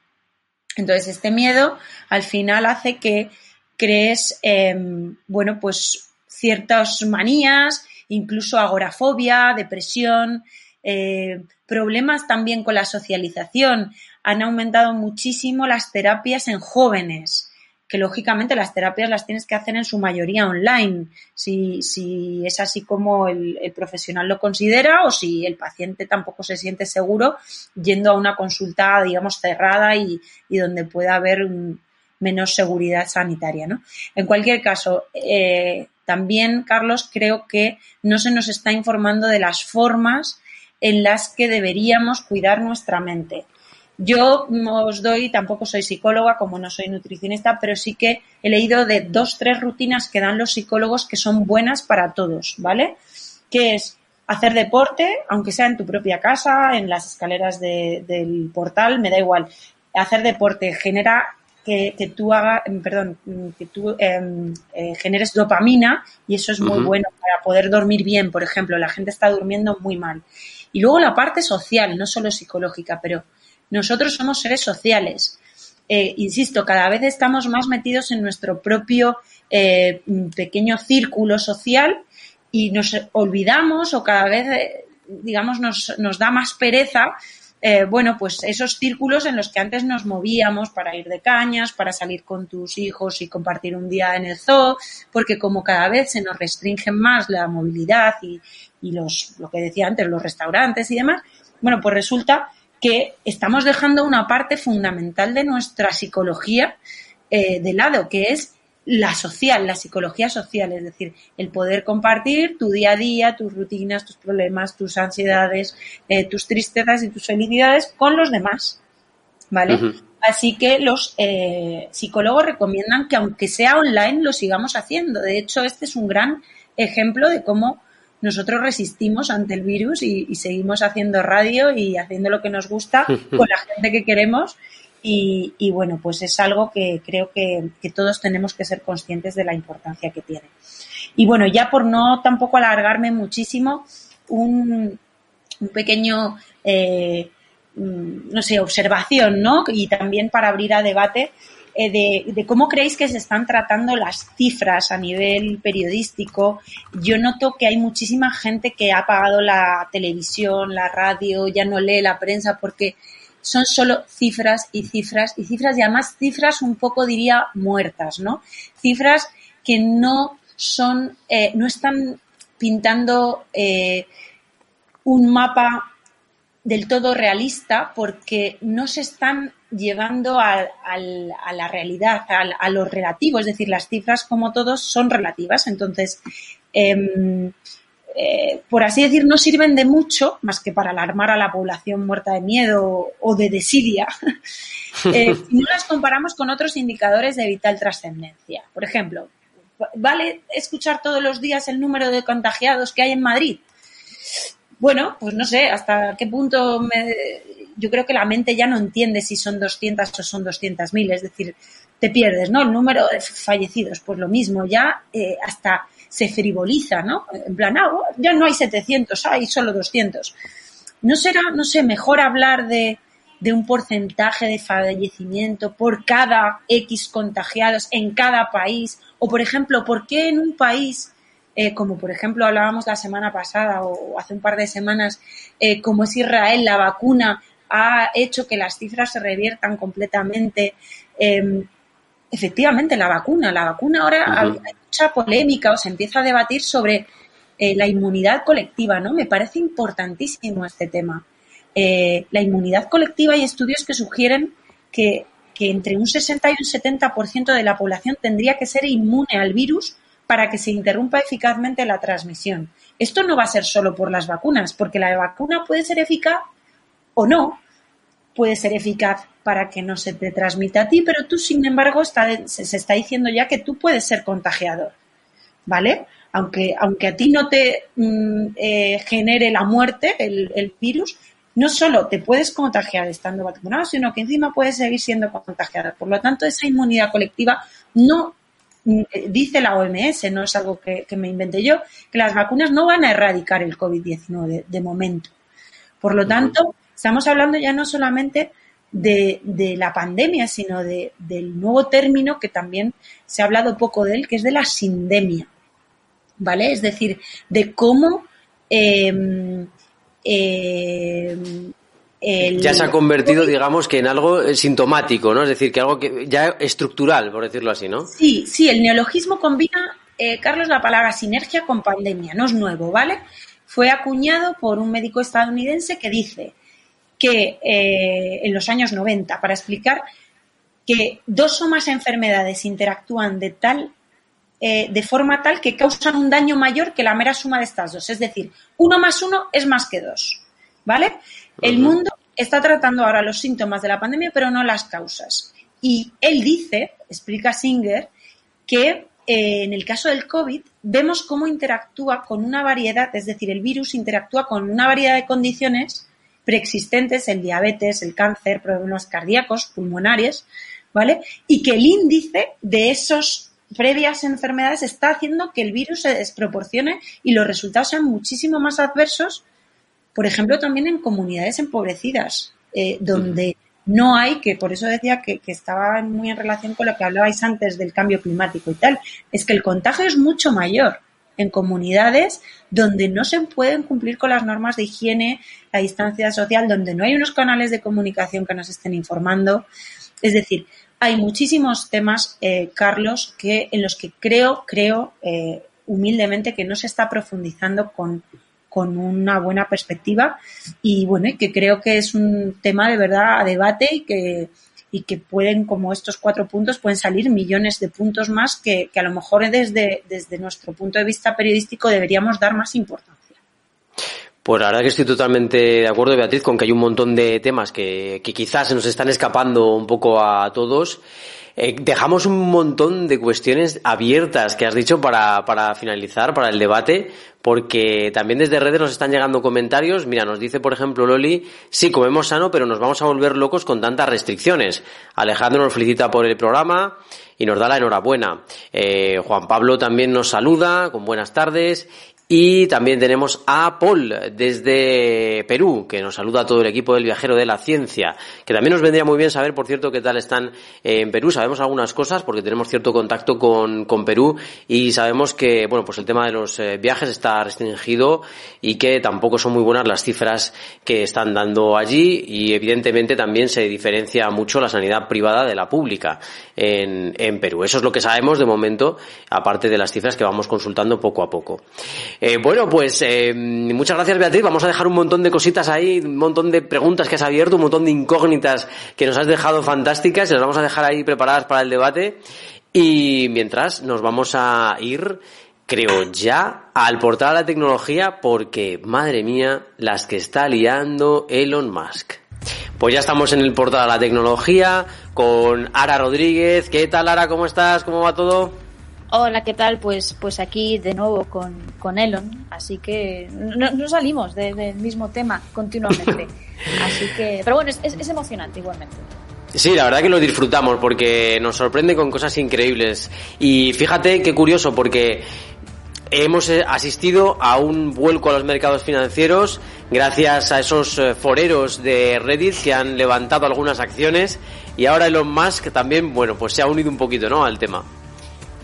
Entonces, este miedo al final hace que crees, em, bueno, pues ciertas manías, incluso agorafobia, depresión, eh, problemas también con la socialización. Han aumentado muchísimo las terapias en jóvenes, que lógicamente las terapias las tienes que hacer en su mayoría online, si, si es así como el, profesional lo considera o si el paciente tampoco se siente seguro yendo a una consulta, digamos, cerrada y, donde pueda haber menos seguridad sanitaria. ¿no? En cualquier caso, eh, también, Carlos, creo que no se nos está informando de las formas en las que deberíamos cuidar nuestra mente. Yo os doy, tampoco soy psicóloga, como no soy nutricionista, pero sí que he leído de dos, tres rutinas que dan los psicólogos que son buenas para todos, ¿vale? Que es hacer deporte, aunque sea en tu propia casa, en las escaleras del portal, me da igual. Hacer deporte genera que, tú haga, perdón, que tú em, eh, generes dopamina y eso es muy bueno para poder dormir bien. Por ejemplo, la gente está durmiendo muy mal. Y luego la parte social, no solo psicológica, pero nosotros somos seres sociales. Eh, insisto, cada vez estamos más metidos en nuestro propio eh, pequeño círculo social y nos olvidamos o cada vez, eh, digamos, nos, da más pereza, bueno, pues esos círculos en los que antes nos movíamos para ir de cañas, para salir con tus hijos y compartir un día en el zoo, porque como cada vez se nos restringe más la movilidad y, y los, lo que decía antes, los restaurantes y demás, bueno, pues resulta que estamos dejando una parte fundamental de nuestra psicología eh, de lado, que es la social, la psicología social, es decir, el poder compartir tu día a día, tus rutinas, tus problemas, tus ansiedades, eh, tus tristezas y tus felicidades con los demás. ¿Vale? Así que los eh, psicólogos recomiendan que aunque sea online lo sigamos haciendo. De hecho, este es un gran ejemplo de cómo nosotros resistimos ante el virus y, seguimos haciendo radio y haciendo lo que nos gusta con la gente que queremos. Y, bueno, pues es algo que creo que, todos tenemos que ser conscientes de la importancia que tiene. Y bueno, ya por no tampoco alargarme muchísimo, un, pequeño, eh, mm, no sé, observación, ¿no? Y también para abrir a debate eh, de, cómo creéis que se están tratando las cifras a nivel periodístico. Yo noto que hay muchísima gente que ha apagado la televisión, la radio, ya no lee la prensa porque son solo cifras y cifras y cifras y además cifras un poco diría muertas, ¿no? Cifras que no son, eh, no están pintando eh, un mapa del todo realista porque no se están llevando a, la realidad, a, lo relativo, es decir, las cifras como todos son relativas, entonces, em, eh, por así decir, no sirven de mucho más que para alarmar a la población muerta de miedo o de desidia, eh, no las comparamos con otros indicadores de vital trascendencia. Por ejemplo, ¿vale escuchar todos los días el número de contagiados que hay en Madrid? Bueno, pues no sé hasta qué punto me, yo creo que la mente ya no entiende si son 200 o son 200.000, es decir, te pierdes, ¿no? El número de fallecidos, pues lo mismo, ya eh, hasta se frivoliza, ¿no? En plan, ah, ya no hay 700, hay solo 200. ¿No será, no sé, mejor hablar de, de un porcentaje de fallecimiento por cada X contagiados en cada país? O, por ejemplo, ¿por qué en un país eh, como por ejemplo hablábamos la semana pasada o, hace un par de semanas, eh, como es Israel, la vacuna ha hecho que las cifras se reviertan completamente. Em, efectivamente, la vacuna, la vacuna ahora hay mucha polémica o se empieza a debatir sobre eh, la inmunidad colectiva, ¿no? Me parece importantísimo este tema. la inmunidad colectiva hay estudios que sugieren que, que entre un 60 y un 70% de la población tendría que ser inmune al virus para que se interrumpa eficazmente la transmisión. Esto no va a ser solo por las vacunas, porque la vacuna puede ser eficaz o no, puede ser eficaz para que no se te transmita a ti, pero tú, sin embargo, está, se, está diciendo ya que tú puedes ser contagiador, ¿vale? Aunque, aunque a ti no te mm, eh, genere la muerte, el, virus, no solo te puedes contagiar estando vacunado, sino que encima puedes seguir siendo contagiado. Por lo tanto, esa inmunidad colectiva no dice la OMS, no es algo que, me inventé yo, que las vacunas no van a erradicar el COVID-19 de, momento. Por lo tanto, estamos hablando ya no solamente de, la pandemia, sino de, del nuevo término que también se ha hablado poco de él, que es de la sindemia. ¿Vale? Es decir, de cómo eh, ya se ha convertido, digamos, que en algo eh, sintomático, ¿no? Es decir, que algo que ya estructural, por decirlo así, ¿no? Sí, sí, el neologismo combina, eh, Carlos, la palabra sinergia con pandemia, no es nuevo, ¿vale? Fue acuñado por un médico estadounidense que dice que eh, en los años 90, para explicar que dos o más enfermedades interactúan de tal de forma tal que causan un daño mayor que la mera suma de estas dos. Es decir, uno más uno es más que dos. ¿Vale? El mundo está tratando ahora los síntomas de la pandemia, pero no las causas. Y él dice, explica Singer, que eh, en el caso del COVID vemos cómo interactúa con una variedad, es decir, el virus interactúa con una variedad de condiciones preexistentes, el diabetes, el cáncer, problemas cardíacos, pulmonares, ¿vale? Y que el índice de esas previas enfermedades está haciendo que el virus se desproporcione y los resultados sean muchísimo más adversos por ejemplo, también en comunidades empobrecidas, eh, donde no hay, que por eso decía que, estaba muy en relación con lo que hablabais antes del cambio climático y tal, es que el contagio es mucho mayor en comunidades donde no se pueden cumplir con las normas de higiene, la distancia social, donde no hay unos canales de comunicación que nos estén informando. Es decir, hay muchísimos temas, eh, Carlos, que en los que creo, creo eh, humildemente que no se está profundizando con, con una buena perspectiva y bueno, y que creo que es un tema de verdad a debate y que, y que pueden, como estos cuatro puntos, pueden salir millones de puntos más que, a lo mejor desde, desde nuestro punto de vista periodístico deberíamos dar más importancia. Pues la verdad que estoy totalmente de acuerdo, Beatriz, con que hay un montón de temas que, que quizás se nos están escapando un poco a todos eh, dejamos un montón de cuestiones abiertas que has dicho para, para finalizar, para el debate, porque también desde redes nos están llegando comentarios. Mira, nos dice, por ejemplo, Loli, sí, comemos sano, pero nos vamos a volver locos con tantas restricciones. Alejandro nos felicita por el programa y nos da la enhorabuena. Eh, Juan Pablo también nos saluda con buenas tardes Y también tenemos a Paul desde Perú, que nos saluda a todo el equipo del viajero de la ciencia, que también nos vendría muy bien saber, por cierto, qué tal están en Perú. Sabemos algunas cosas porque tenemos cierto contacto con, con Perú y sabemos que, bueno, pues el tema de los eh, viajes está restringido y que tampoco son muy buenas las cifras que están dando allí y evidentemente también se diferencia mucho la sanidad privada de la pública en, en Perú. Eso es lo que sabemos de momento, aparte de las cifras que vamos consultando poco a poco. Eh, bueno, pues eh, muchas gracias Beatriz. Vamos a dejar un montón de cositas ahí, un montón de preguntas que has abierto, un montón de incógnitas que nos has dejado fantásticas las vamos a dejar ahí preparadas para el debate. Y mientras nos vamos a ir, creo ya, al portal de la tecnología porque, madre mía, las que está liando Elon Musk. Pues ya estamos en el portal de la tecnología con Ara Rodríguez. ¿Qué tal, Ara? ¿Cómo estás? ¿Cómo va todo? Hola, ¿qué tal? Pues, pues aquí de nuevo con, con Elon, así que no, salimos del mismo tema continuamente. Así que, pero bueno, es, es, emocionante igualmente. Sí, la verdad que lo disfrutamos porque nos sorprende con cosas increíbles. Y fíjate qué curioso porque hemos eh, asistido a un vuelco a los mercados financieros gracias a esos eh, foreros de Reddit que han levantado algunas acciones y ahora Elon Musk también, bueno, pues se ha unido un poquito, ¿no? al tema.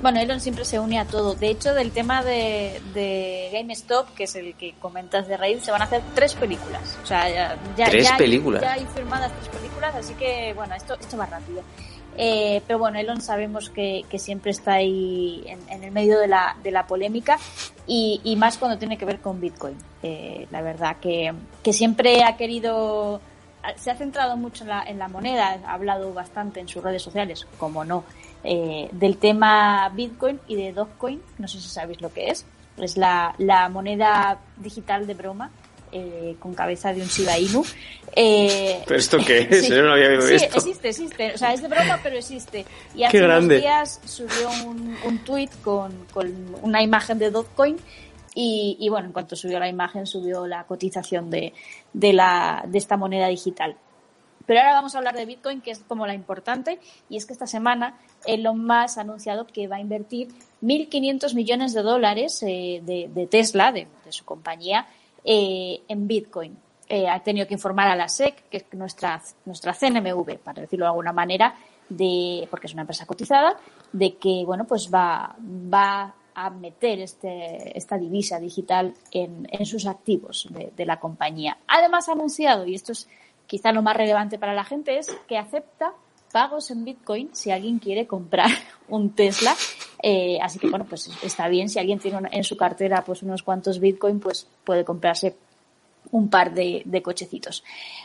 Bueno, Elon siempre se une a todo. De hecho, del tema de, de GameStop, que es el que comentas de Reddit, se van a hacer tres películas. O sea, ya, ya, ¿Tres ya, películas? ya hay firmadas tres películas, así que, bueno, esto, esto va rápido. Eh, pero bueno, Elon sabemos que, que siempre está ahí en, en, el medio de la, de la polémica y, y, más cuando tiene que ver con Bitcoin. Eh, la verdad que, que siempre ha querido, se ha centrado mucho en la, en la moneda, ha hablado bastante en sus redes sociales, como no, eh, del tema Bitcoin y de Dogecoin. No sé si sabéis lo que es. Es la, la moneda digital de broma eh, con cabeza de un Shiba Inu. Eh, ¿Pero esto qué es? Yo no había sí, existe, existe. O sea, es de broma, pero existe. Y hace unos días subió un, un tweet con, con una imagen de Dogecoin y, y, bueno, en cuanto subió la imagen, subió la cotización de, de, la, de esta moneda digital. Pero ahora vamos a hablar de Bitcoin, que es como la importante, y es que esta semana Elon Musk ha anunciado que va a invertir 1.500 millones de dólares eh, de, Tesla, de, de su compañía, eh, en Bitcoin. Eh, ha tenido que informar a la SEC, que es nuestra, nuestra CNMV, para decirlo de alguna manera, de, porque es una empresa cotizada, de que bueno pues va, va a meter este, esta divisa digital en, en sus activos de, de, la compañía. Además ha anunciado, y esto es quizá lo más relevante para la gente, es que acepta pagos en Bitcoin si alguien quiere comprar un Tesla. Eh, así que bueno, pues está bien. Si alguien tiene en su cartera pues unos cuantos Bitcoin, pues puede comprarse un par de, de cochecitos.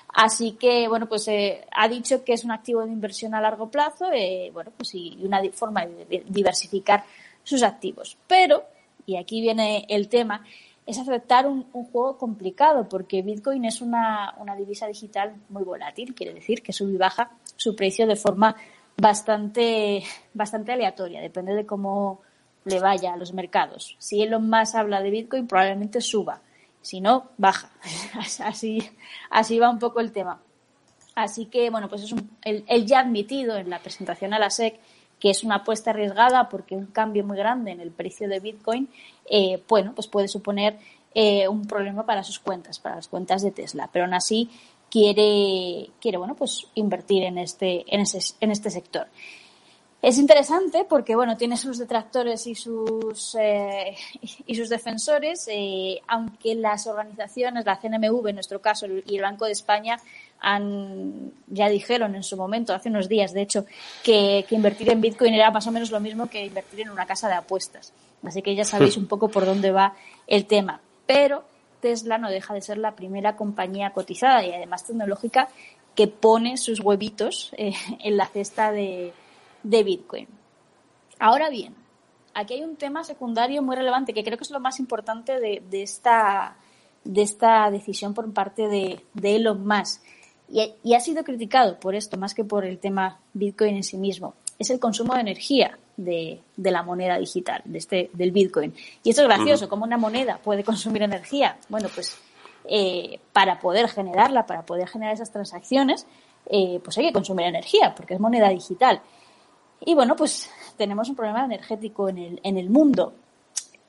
Así que bueno, pues eh, ha dicho que es un activo de inversión a largo plazo, eh, bueno, pues y una forma de diversificar sus activos. Pero, y aquí viene el tema, es aceptar un, un, juego complicado porque Bitcoin es una, una, divisa digital muy volátil, quiere decir que sube y baja su precio de forma bastante, bastante aleatoria, depende de cómo le vaya a los mercados. Si Elon Musk habla de Bitcoin, probablemente suba, si no, baja. Así, así va un poco el tema. Así que, bueno, pues es un, él, él ya admitido en la presentación a la SEC que es una apuesta arriesgada porque un cambio muy grande en el precio de Bitcoin, eh, bueno, pues puede suponer eh, un problema para sus cuentas, para las cuentas de Tesla. Pero aún así quiere, quiere bueno, pues invertir en este, en, ese, en este sector. Es interesante porque, bueno, tiene sus detractores y sus, eh, y sus defensores, eh, aunque las organizaciones, la CNMV en nuestro caso y el Banco de España, han, ya dijeron en su momento, hace unos días, de hecho, que, que, invertir en Bitcoin era más o menos lo mismo que invertir en una casa de apuestas. Así que ya sabéis un poco por dónde va el tema. Pero Tesla no deja de ser la primera compañía cotizada y además tecnológica que pone sus huevitos eh, en la cesta de, de Bitcoin. Ahora bien, aquí hay un tema secundario muy relevante que creo que es lo más importante de, de esta, de esta decisión por parte de, Elon Musk y, y, ha sido criticado por esto más que por el tema Bitcoin en sí mismo. Es el consumo de energía de, de la moneda digital, de este, del Bitcoin. Y esto es gracioso, ¿cómo una moneda puede consumir energía? Bueno, pues eh, para poder generarla, para poder generar esas transacciones, eh, pues hay que consumir energía, porque es moneda digital. Y bueno, pues tenemos un problema energético en el, en el mundo.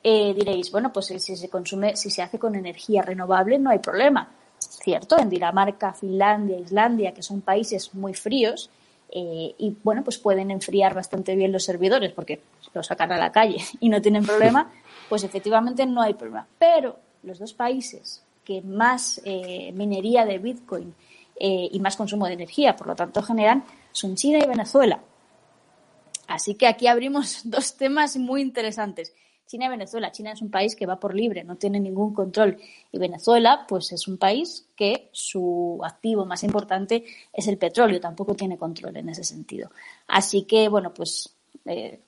Eh, diréis, bueno, pues si se consume, si se hace con energía renovable no hay problema. Cierto, en Dinamarca, Finlandia, Islandia, que son países muy fríos, eh, y bueno, pues pueden enfriar bastante bien los servidores porque los sacan a la calle y no tienen problema, pues efectivamente no hay problema. Pero los dos países que más eh, minería de Bitcoin eh, y más consumo de energía, por lo tanto generan, son China y Venezuela. Así que aquí abrimos dos temas muy interesantes. China y Venezuela. China es un país que va por libre, no tiene ningún control. Y Venezuela, pues es un país que su activo más importante es el petróleo, tampoco tiene control en ese sentido. Así que, bueno, pues eh,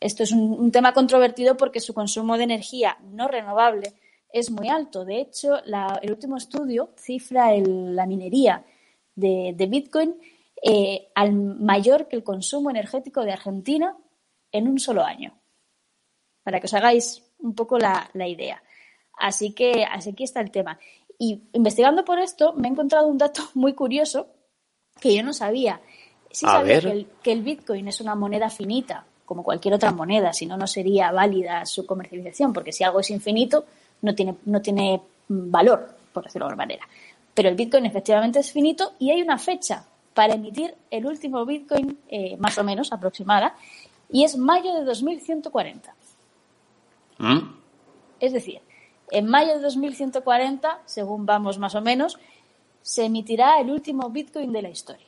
esto es un, tema controvertido porque su consumo de energía no renovable es muy alto. De hecho, el último estudio cifra la minería de, Bitcoin eh, al mayor que el consumo energético de Argentina en un solo año para que os hagáis un poco la, idea. Así que así aquí está el tema. Y investigando por esto me he encontrado un dato muy curioso que yo no sabía. Sí sabía que el, que el, Bitcoin es una moneda finita, como cualquier otra moneda, si no, no sería válida su comercialización, porque si algo es infinito, no tiene, no tiene valor, por decirlo de alguna manera. Pero el Bitcoin efectivamente es finito y hay una fecha para emitir el último Bitcoin, eh, más o menos aproximada, y es mayo de 2140. ¿Mm? Es decir, en mayo de 2140, según vamos más o menos, se emitirá el último Bitcoin de la historia.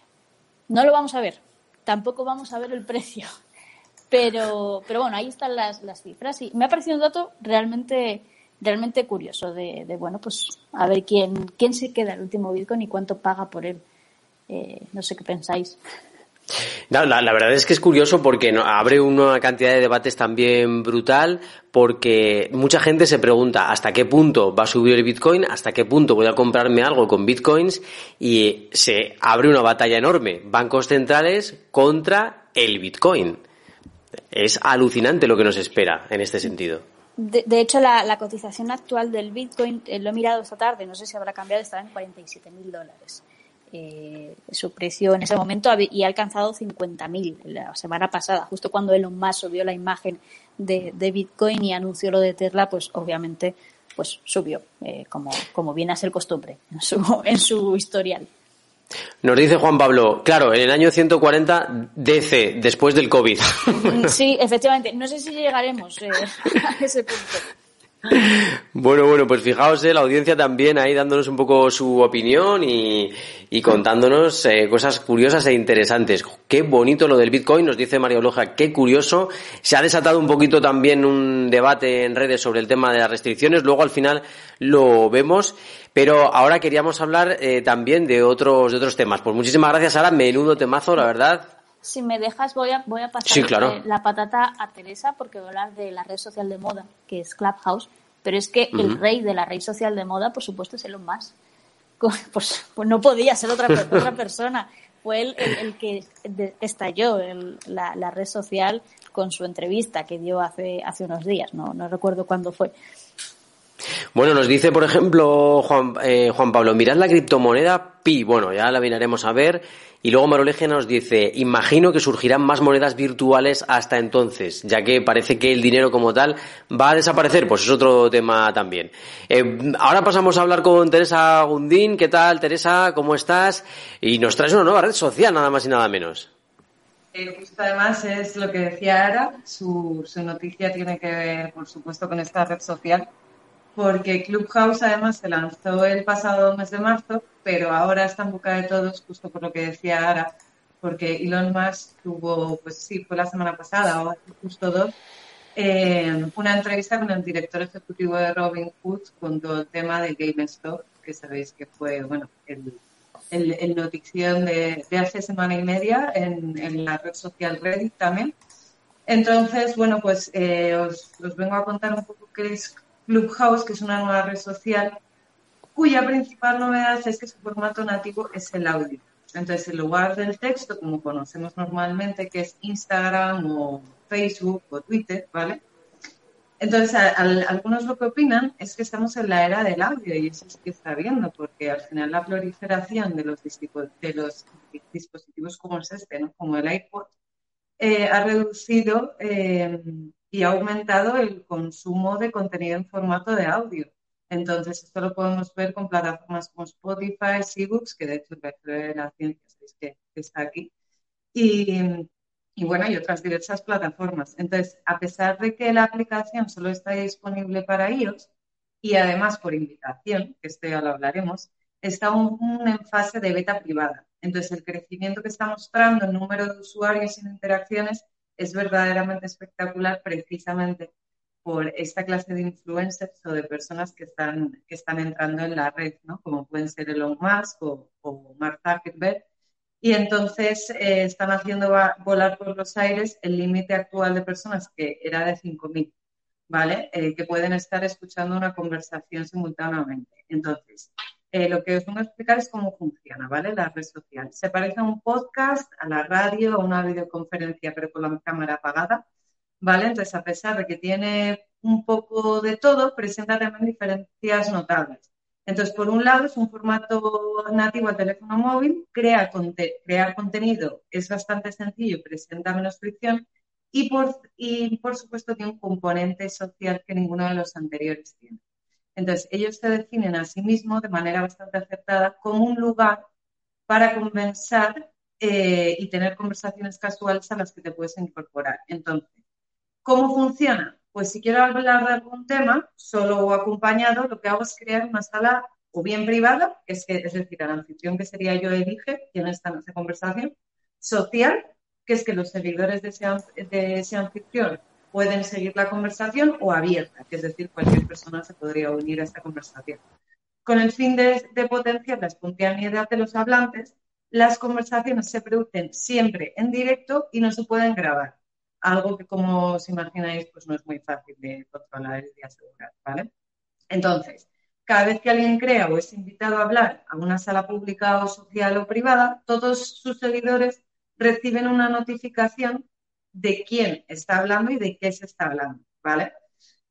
No lo vamos a ver, tampoco vamos a ver el precio, pero, pero bueno, ahí están las, cifras y me ha parecido un dato realmente, realmente curioso de, bueno, pues a ver quién, quién se queda el último Bitcoin y cuánto paga por él. Eh, no sé qué pensáis. La, verdad es que es curioso porque abre una cantidad de debates también brutal porque mucha gente se pregunta hasta qué punto va a subir el Bitcoin, hasta qué punto voy a comprarme algo con Bitcoins y se abre una batalla enorme. Bancos centrales contra el Bitcoin. Es alucinante lo que nos espera en este sentido. De, hecho, la, cotización actual del Bitcoin, eh, lo he mirado esta tarde, no sé si habrá cambiado, está en 47 mil dólares. Eh, su precio en ese momento y ha alcanzado 50.000 la semana pasada, justo cuando Elon Musk subió la imagen de, Bitcoin y anunció lo de Tesla, pues obviamente pues subió, eh, como, como viene a ser costumbre en su, en su historial. Nos dice Juan Pablo, claro, en el año 140 DC, después del COVID. Sí, efectivamente. No sé si llegaremos eh, a ese punto. Bueno, bueno, pues fijaos, eh, la audiencia también ahí dándonos un poco su opinión y, contándonos eh, cosas curiosas e interesantes. Qué bonito lo del Bitcoin, nos dice María Loja, qué curioso. Se ha desatado un poquito también un debate en redes sobre el tema de las restricciones, luego al final lo vemos, pero ahora queríamos hablar eh, también de otros, de otros temas. Pues muchísimas gracias, Sara, menudo temazo, la verdad. Si me dejas, voy a, voy a pasar la patata a Teresa porque voy a hablar de la red social de moda, que es Clubhouse. Pero es que el rey de la red social de moda, por supuesto, es Elon Musk. Pues, pues no podía ser otra, otra persona. Fue él el, que estalló la, red social con su entrevista que dio hace, hace unos días. No, no recuerdo cuándo fue. Bueno, nos dice, por ejemplo, Juan, eh, Juan Pablo, mirad la criptomoneda Pi. Bueno, ya la miraremos a ver. Y luego Maroleje nos dice, imagino que surgirán más monedas virtuales hasta entonces, ya que parece que el dinero como tal va a desaparecer, pues es otro tema también. Eh, ahora pasamos a hablar con Teresa Gundín. ¿Qué tal, Teresa? ¿Cómo estás? Y nos traes una nueva red social, nada más y nada menos. Eh, justo además es lo que decía Ara, su, su noticia tiene que ver, por supuesto, con esta red social porque Clubhouse además se lanzó el pasado mes de marzo, pero ahora está en boca de todos, justo por lo que decía Ara, porque Elon Musk tuvo, pues sí, fue la semana pasada o justo dos, eh, una entrevista con el director ejecutivo de Robin Hood con todo el tema de GameStop, que sabéis que fue, bueno, el, el, notición de, hace semana y media en, la red social Reddit también. Entonces, bueno, pues eh, os, os vengo a contar un poco qué es Clubhouse, que es una nueva red social cuya principal novedad es que su formato nativo es el audio. Entonces, en lugar del texto, como conocemos normalmente, que es Instagram o Facebook o Twitter, ¿vale? Entonces, algunos lo que opinan es que estamos en la era del audio y eso es que está viendo, porque al final la proliferación de los, de los dispositivos como es este, ¿no? como el iPod, eh, ha reducido eh, y ha aumentado el consumo de contenido en formato de audio. Entonces, esto lo podemos ver con plataformas como Spotify, eBooks, que de hecho el la ciencia es que está aquí, y, y bueno, y otras diversas plataformas. Entonces, a pesar de que la aplicación solo está disponible para iOS y además por invitación, que esto ya lo hablaremos, está aún en fase de beta privada. Entonces, el crecimiento que está mostrando el número de usuarios y interacciones es verdaderamente espectacular precisamente por esta clase de influencers o de personas que están, que están entrando en la red, ¿no? como pueden ser Elon Musk o, o Mark Zuckerberg, y entonces eh, están haciendo volar por los aires el límite actual de personas que era de 5.000, ¿vale? Eh, que pueden estar escuchando una conversación simultáneamente. Entonces, eh, lo que os voy a explicar es cómo funciona, ¿vale? La red social. Se parece a un podcast, a la radio, a una videoconferencia, pero con la cámara apagada, ¿vale? Entonces, a pesar de que tiene un poco de todo, presenta también diferencias notables. Entonces, por un lado, es un formato nativo al teléfono móvil, crea crear contenido es bastante sencillo, presenta menos fricción y por, y por supuesto tiene un componente social que ninguno de los anteriores tiene. Entonces, ellos se definen a sí mismos de manera bastante acertada como un lugar para conversar eh, y tener conversaciones casuales a las que te puedes incorporar. Entonces, ¿cómo funciona? Pues si quiero hablar de algún tema, solo o acompañado, lo que hago es crear una sala o bien privada, es, que, es decir, el anfitrión que sería yo elige quién está en esa conversación, social, que es que los seguidores de ese, de ese anfitrión pueden seguir la conversación, o abierta, que es decir, cualquier persona se podría unir a esta conversación. Con el fin de, de potenciar la espontaneidad de los hablantes, las conversaciones se producen siempre en directo y no se pueden grabar algo que como os imagináis pues no es muy fácil de controlar y de asegurar, ¿vale? Entonces, cada vez que alguien crea o es invitado a hablar a una sala pública o social o privada, todos sus seguidores reciben una notificación de quién está hablando y de qué se está hablando, ¿vale?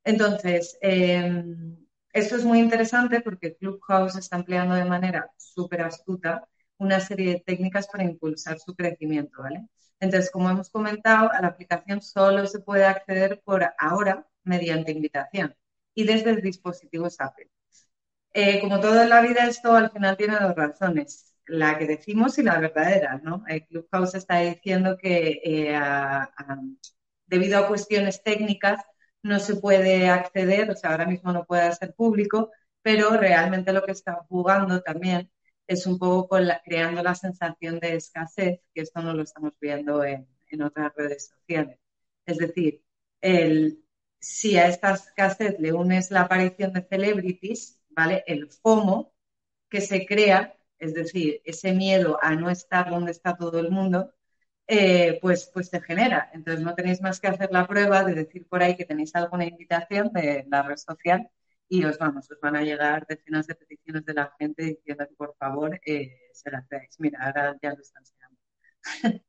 Entonces, em, esto es muy interesante porque Clubhouse está empleando de manera súper astuta una serie de técnicas para impulsar su crecimiento, ¿vale? Entonces, como hemos comentado, a la aplicación solo se puede acceder por ahora mediante invitación y desde el dispositivo Apple. Eh, como todo en la vida, esto al final tiene dos razones, la que decimos y la verdadera, ¿no? El Clubhouse está diciendo que eh, debido a cuestiones técnicas no se puede acceder, o sea, ahora mismo no puede ser público, pero realmente lo que está jugando también es un poco creando la sensación de escasez, que esto no lo estamos viendo en, otras redes sociales. Es decir, el, si a esta escasez le unes la aparición de celebrities, ¿vale? El FOMO que se crea, es decir, ese miedo a no estar donde está todo el mundo, eh, pues, pues se genera. Entonces no tenéis más que hacer la prueba de decir por ahí que tenéis alguna invitación de la red social y os vamos, os van a llegar decenas de peticiones de la gente diciendo que por favor eh, se las veáis. Mira, ahora ya lo están enseñando.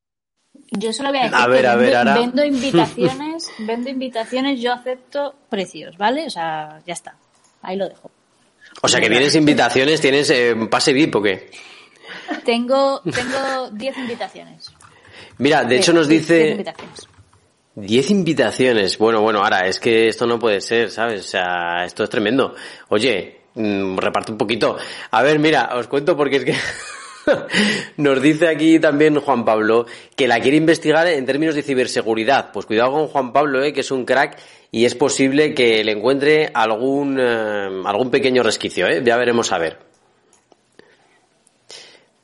Yo solo voy a decir a ver, que a ver, vendo, invitaciones, vendo invitaciones, yo acepto precios, ¿vale? O sea, ya está. Ahí lo dejo. O sea, que tienes invitaciones, tienes eh, pase VIP o qué? Tengo tengo 10 invitaciones. Mira, de hecho nos dice Diez invitaciones. Bueno, bueno, ahora es que esto no puede ser, ¿sabes? O sea, esto es tremendo. Oye, mmm, reparte un poquito. A ver, mira, os cuento porque es que nos dice aquí también Juan Pablo que la quiere investigar en términos de ciberseguridad. Pues cuidado con Juan Pablo, ¿eh? que es un crack y es posible que le encuentre algún, eh, algún pequeño resquicio, ¿eh? Ya veremos a ver.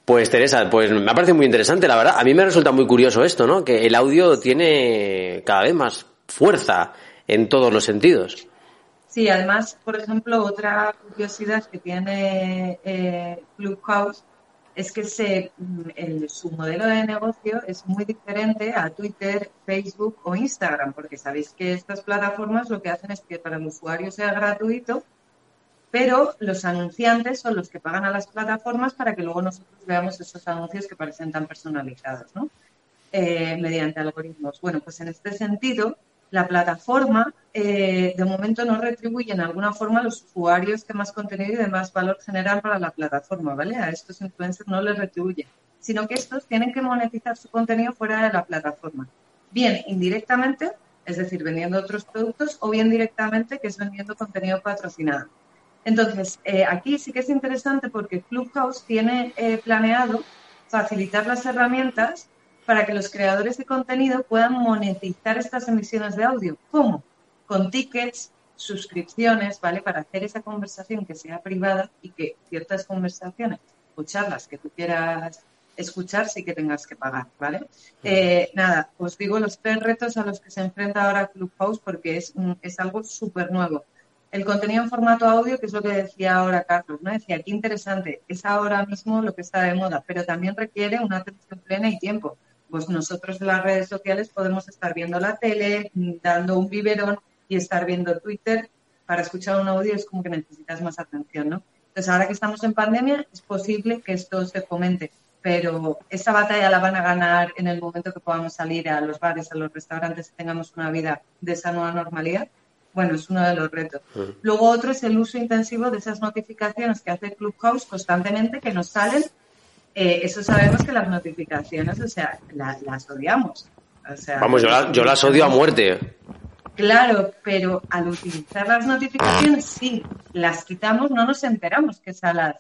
Pues Teresa, pues me ha muy interesante, la verdad. A mí me resulta muy curioso esto, ¿no? Que el audio tiene cada vez más fuerza en todos los sentidos. Sí, además, por ejemplo, otra curiosidad que tiene eh, Clubhouse es que el, su modelo de negocio es muy diferente a Twitter, Facebook o Instagram, porque sabéis que estas plataformas lo que hacen es que para el usuario sea gratuito pero los anunciantes son los que pagan a las plataformas para que luego nosotros veamos esos anuncios que parecen tan personalizados, ¿no? Eh, mediante algoritmos. Bueno, pues en este sentido, la plataforma eh, de momento no retribuye en alguna forma a los usuarios que más contenido y de más valor generan para la plataforma, ¿vale? A estos influencers no les retribuye, sino que estos tienen que monetizar su contenido fuera de la plataforma. Bien, indirectamente es decir, vendiendo otros productos, o bien directamente, que es vendiendo contenido patrocinado. Entonces, eh, aquí sí que es interesante porque Clubhouse tiene eh, planeado facilitar las herramientas para que los creadores de contenido puedan monetizar estas emisiones de audio. ¿Cómo? Con tickets, suscripciones, ¿vale? Para hacer esa conversación que sea privada y que ciertas conversaciones o charlas que tú quieras escuchar sí que tengas que pagar, ¿vale? Eh, nada, os digo los tres retos a los que se enfrenta ahora Clubhouse porque es, es algo súper nuevo. El contenido en formato audio, que es lo que decía ahora Carlos, ¿no? Decía, qué interesante, es ahora mismo lo que está de moda, pero también requiere una atención plena y tiempo. Pues nosotros en las redes sociales podemos estar viendo la tele, dando un biberón y estar viendo Twitter. Para escuchar un audio es como que necesitas más atención, ¿no? Entonces, ahora que estamos en pandemia, es posible que esto se fomente pero esa batalla la van a ganar en el momento que podamos salir a los bares, a los restaurantes y tengamos una vida de esa nueva normalidad. Bueno, es uno de los retos. Luego otro es el uso intensivo de esas notificaciones que hace Clubhouse constantemente que nos salen. Eh, eso sabemos que las notificaciones, o sea, las odiamos. Vamos, yo, las odio a muerte. Claro, pero al utilizar las notificaciones, sí, las quitamos, no nos enteramos que salas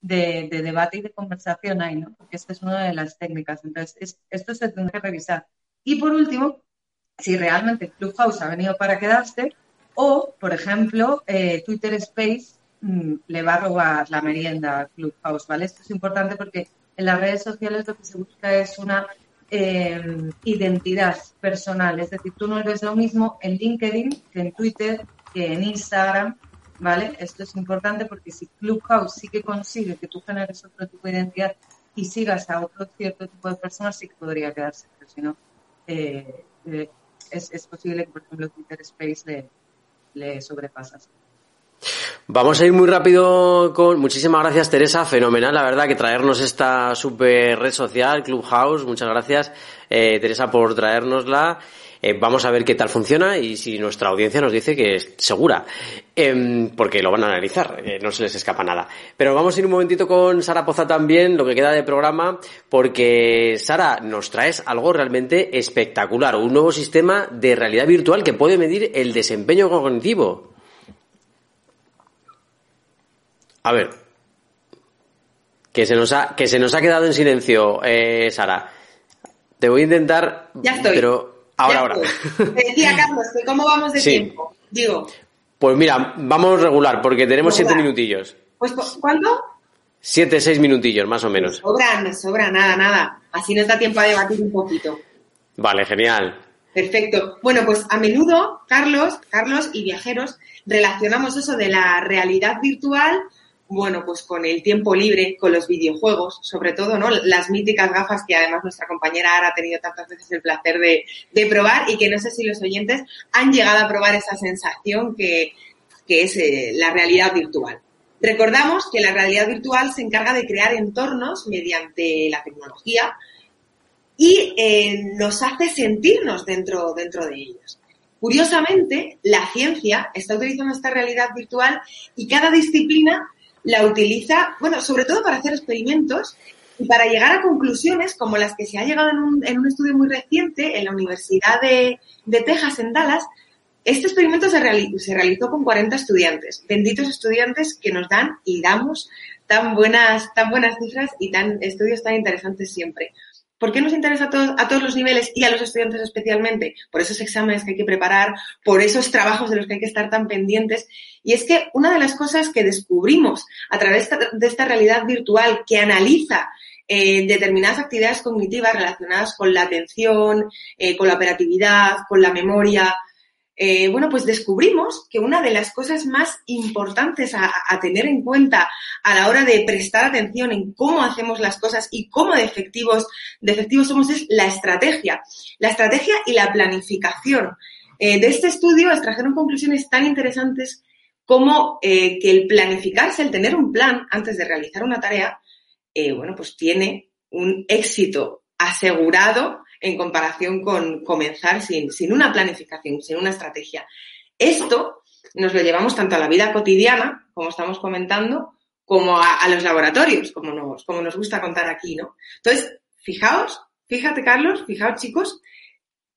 de, debate y de conversación hay, ¿no? Porque esta es una de las técnicas. Entonces, esto se tendrá que revisar. Y por último, si realmente Clubhouse ha venido para quedarse o, por ejemplo, eh, Twitter Space mm, le va a robar la merienda a Clubhouse, ¿vale? Esto es importante porque en las redes sociales lo que se busca es una em, identidad personal. Es decir, tú no eres lo mismo en LinkedIn que en Twitter, que en Instagram, ¿vale? Esto es importante porque si Clubhouse sí que consigue que tú generes otro tipo de identidad y sigas a otro cierto tipo de personas, sí que podría quedarse, pero si no, eh, eh, es, posible que, por ejemplo, Twitter Space le, le sobrepasas. Vamos a ir muy rápido con. Muchísimas gracias, Teresa. Fenomenal, la verdad, que traernos esta super red social, Clubhouse. Muchas gracias, eh, Teresa, por traérnosla. Eh, vamos a ver qué tal funciona y si nuestra audiencia nos dice que es segura, em, porque lo van a analizar, eh, no se les escapa nada. Pero vamos a ir un momentito con Sara Poza también, lo que queda de programa, porque Sara, nos traes algo realmente espectacular, un nuevo sistema de realidad virtual que puede medir el desempeño cognitivo. A ver, que se nos ha, que se nos ha quedado en silencio, eh, Sara. Te voy a intentar. Ya estoy. Pero Ahora, ahora. Te decía Carlos, ¿cómo vamos de tiempo? Digo. Pues mira, vamos regular, porque tenemos siete minutillos. Pues, ¿cuánto? Siete, seis minutillos, más o menos. Me sobra, me sobra, nada, nada. Así nos da tiempo a debatir un poquito. Vale, genial. Perfecto. Bueno, pues a menudo, Carlos, Carlos y viajeros, relacionamos eso de la realidad virtual bueno, pues con el tiempo libre, con los videojuegos, sobre todo, ¿no? Las míticas gafas que además nuestra compañera Ara ha tenido tantas veces el placer de, probar y que no sé si los oyentes han llegado a probar esa sensación que, es eh, la realidad virtual. Recordamos que la realidad virtual se encarga de crear entornos mediante la tecnología y eh, nos hace sentirnos dentro, dentro de ellos. Curiosamente, la ciencia está utilizando esta realidad virtual y cada disciplina la utiliza, bueno, sobre todo para hacer experimentos y para llegar a conclusiones como las que se ha llegado en un, en un estudio muy reciente en la Universidad de, Texas, en Dallas. Este experimento se, se realizó con 40 estudiantes, benditos estudiantes que nos dan y damos tan buenas, tan buenas cifras y tan estudios tan interesantes siempre. ¿Por qué nos interesa a todos, a todos los niveles y a los estudiantes especialmente? Por esos exámenes que hay que preparar, por esos trabajos de los que hay que estar tan pendientes. Y es que una de las cosas que descubrimos a través de esta realidad virtual que analiza eh, determinadas actividades cognitivas relacionadas con la atención, eh, con la operatividad, con la memoria, eh, bueno, pues descubrimos que una de las cosas más importantes a, tener en cuenta a la hora de prestar atención en cómo hacemos las cosas y cómo de efectivos, somos es la estrategia. La estrategia y la planificación. Eh, de este estudio extrajeron conclusiones tan interesantes como eh, que el planificarse, el tener un plan antes de realizar una tarea, bueno, pues tiene un éxito asegurado en comparación con comenzar sin, una planificación, sin una estrategia. Esto nos lo llevamos tanto a la vida cotidiana, como estamos comentando, como a, los laboratorios, como nos, como nos gusta contar aquí, ¿no? Entonces, fijaos, fíjate, Carlos, fijaos, chicos,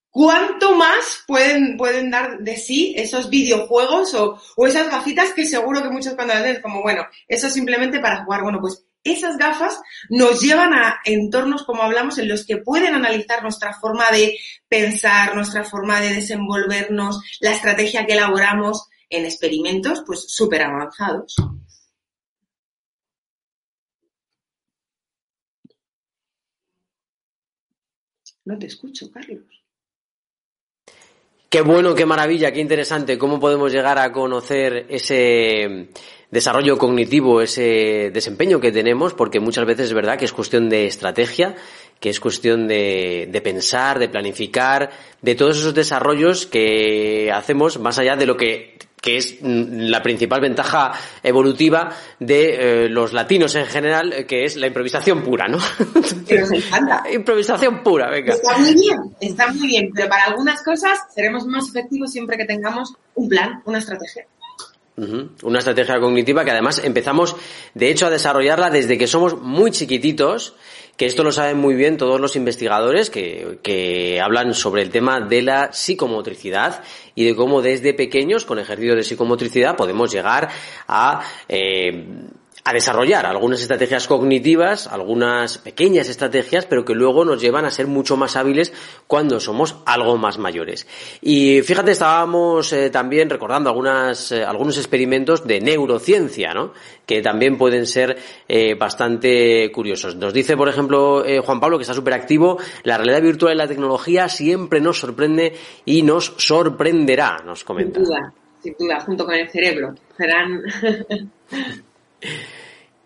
¿cuánto más pueden, pueden dar de sí esos videojuegos o, o esas gafitas que seguro que muchos cuando las como, bueno, eso simplemente para jugar? Bueno, pues esas gafas nos llevan a entornos, como hablamos, en los que pueden analizar nuestra forma de pensar, nuestra forma de desenvolvernos, la estrategia que elaboramos en experimentos, pues súper avanzados. No te escucho, Carlos. Qué bueno, qué maravilla, qué interesante. ¿Cómo podemos llegar a conocer ese desarrollo cognitivo, ese desempeño que tenemos? Porque muchas veces es verdad que es cuestión de estrategia, que es cuestión de, de pensar, de planificar, de todos esos desarrollos que hacemos más allá de lo que que es mm, la principal ventaja evolutiva de eh, los latinos en general, que es la improvisación pura, ¿no? Que nos encanta. improvisación pura, venga. Está muy bien, está muy bien, pero para algunas cosas seremos más efectivos siempre que tengamos un plan, una estrategia. Una estrategia cognitiva que además empezamos, de hecho, a desarrollarla desde que somos muy chiquititos, que esto lo saben muy bien todos los investigadores que, que hablan sobre el tema de la psicomotricidad y de cómo desde pequeños, con ejercicios de psicomotricidad, podemos llegar a eh, a desarrollar algunas estrategias cognitivas, algunas pequeñas estrategias, pero que luego nos llevan a ser mucho más hábiles cuando somos algo más mayores. Y fíjate, estábamos eh, también recordando algunas, eh, algunos experimentos de neurociencia, ¿no? Que también pueden ser eh, bastante curiosos. Nos dice, por ejemplo, Juan Pablo, que está súper activo, la realidad virtual y la tecnología siempre nos sorprende y nos sorprenderá, nos comenta. Sin duda, sin duda, junto con el cerebro. Serán...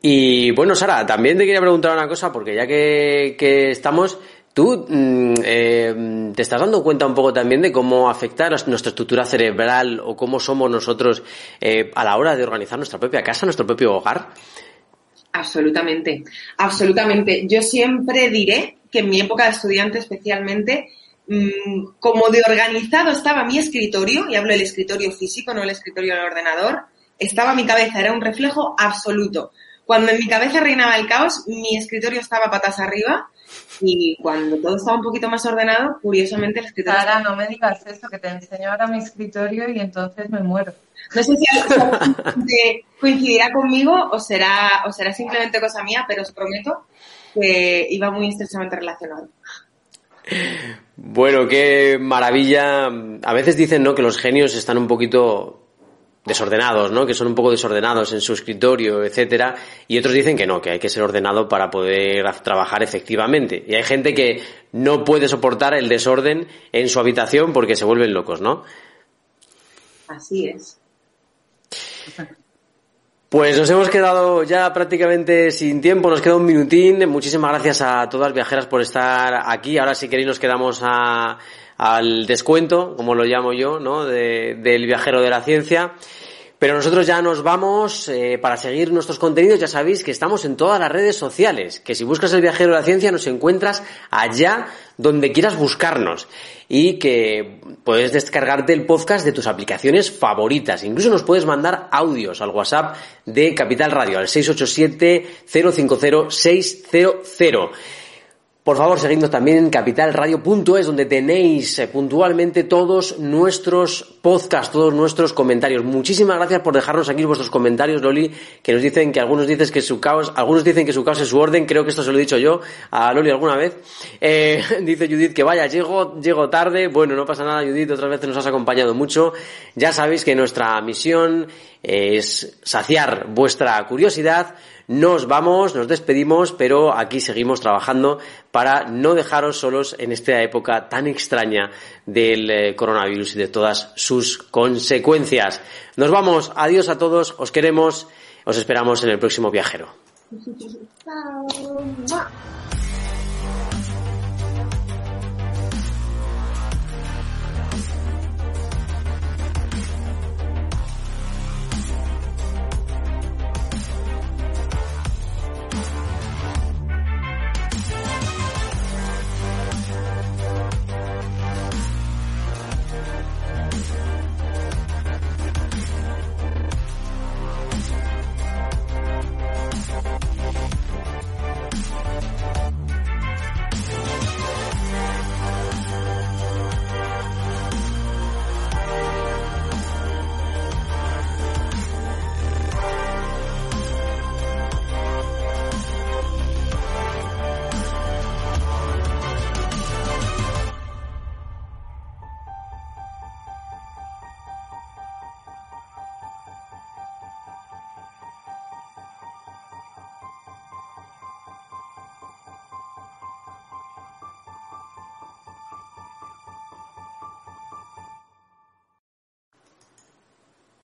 Y bueno, Sara, también te quería preguntar una cosa, porque ya que, estamos, ¿tú mm, eh, te estás dando cuenta un poco también de cómo afecta nuestra estructura cerebral o cómo somos nosotros eh, a la hora de organizar nuestra propia casa, nuestro propio hogar? Absolutamente, absolutamente. Yo siempre diré que en mi época de estudiante especialmente, mm, como de organizado estaba mi escritorio, y hablo del escritorio físico, no el escritorio del ordenador, estaba mi cabeza, era un reflejo absoluto. Cuando en mi cabeza reinaba el caos, mi escritorio estaba patas arriba y cuando todo estaba un poquito más ordenado, curiosamente el escritorio... Sara, no me digas eso, que te enseño ahora mi escritorio y entonces me muero. No sé si coincidirá conmigo o será, o será simplemente cosa mía, pero os prometo que iba muy estrechamente relacionado. Bueno, qué maravilla. A veces dicen, ¿no? Que los genios están un poquito desordenados, ¿no? Que son un poco desordenados en su escritorio, etcétera, y otros dicen que no, que hay que ser ordenado para poder trabajar efectivamente. Y hay gente que no puede soportar el desorden en su habitación porque se vuelven locos, ¿no? Así es. Pues nos hemos quedado ya prácticamente sin tiempo, nos queda un minutín. Muchísimas gracias a todas las viajeras por estar aquí. Ahora si queréis nos quedamos al descuento, como lo llamo yo, ¿no? del viajero de la ciencia. Pero nosotros ya nos vamos eh, para seguir nuestros contenidos. Ya sabéis que estamos en todas las redes sociales, que si buscas el viajero de la ciencia nos encuentras allá donde quieras buscarnos y que puedes descargarte el podcast de tus aplicaciones favoritas. Incluso nos puedes mandar audios al WhatsApp de Capital Radio al 687 050 600. Por favor, seguidnos también en capitalradio.es, donde tenéis eh, puntualmente todos nuestros podcasts, todos nuestros comentarios. Muchísimas gracias por dejarnos aquí vuestros comentarios, Loli, que nos dicen que algunos dicen que su caos, algunos dicen que su caos es su orden. Creo que esto se lo he dicho yo a Loli alguna vez. Eh, dice Judith que vaya, llego, llego tarde. Bueno, no pasa nada, Judith, otras veces nos has acompañado mucho. Ya sabéis que nuestra misión es saciar vuestra curiosidad. Nos vamos, nos despedimos, pero aquí seguimos trabajando para no dejaros solos en esta época tan extraña del eh, coronavirus y de todas sus consecuencias. Nos vamos, adiós a todos, os queremos, os esperamos en el próximo viajero.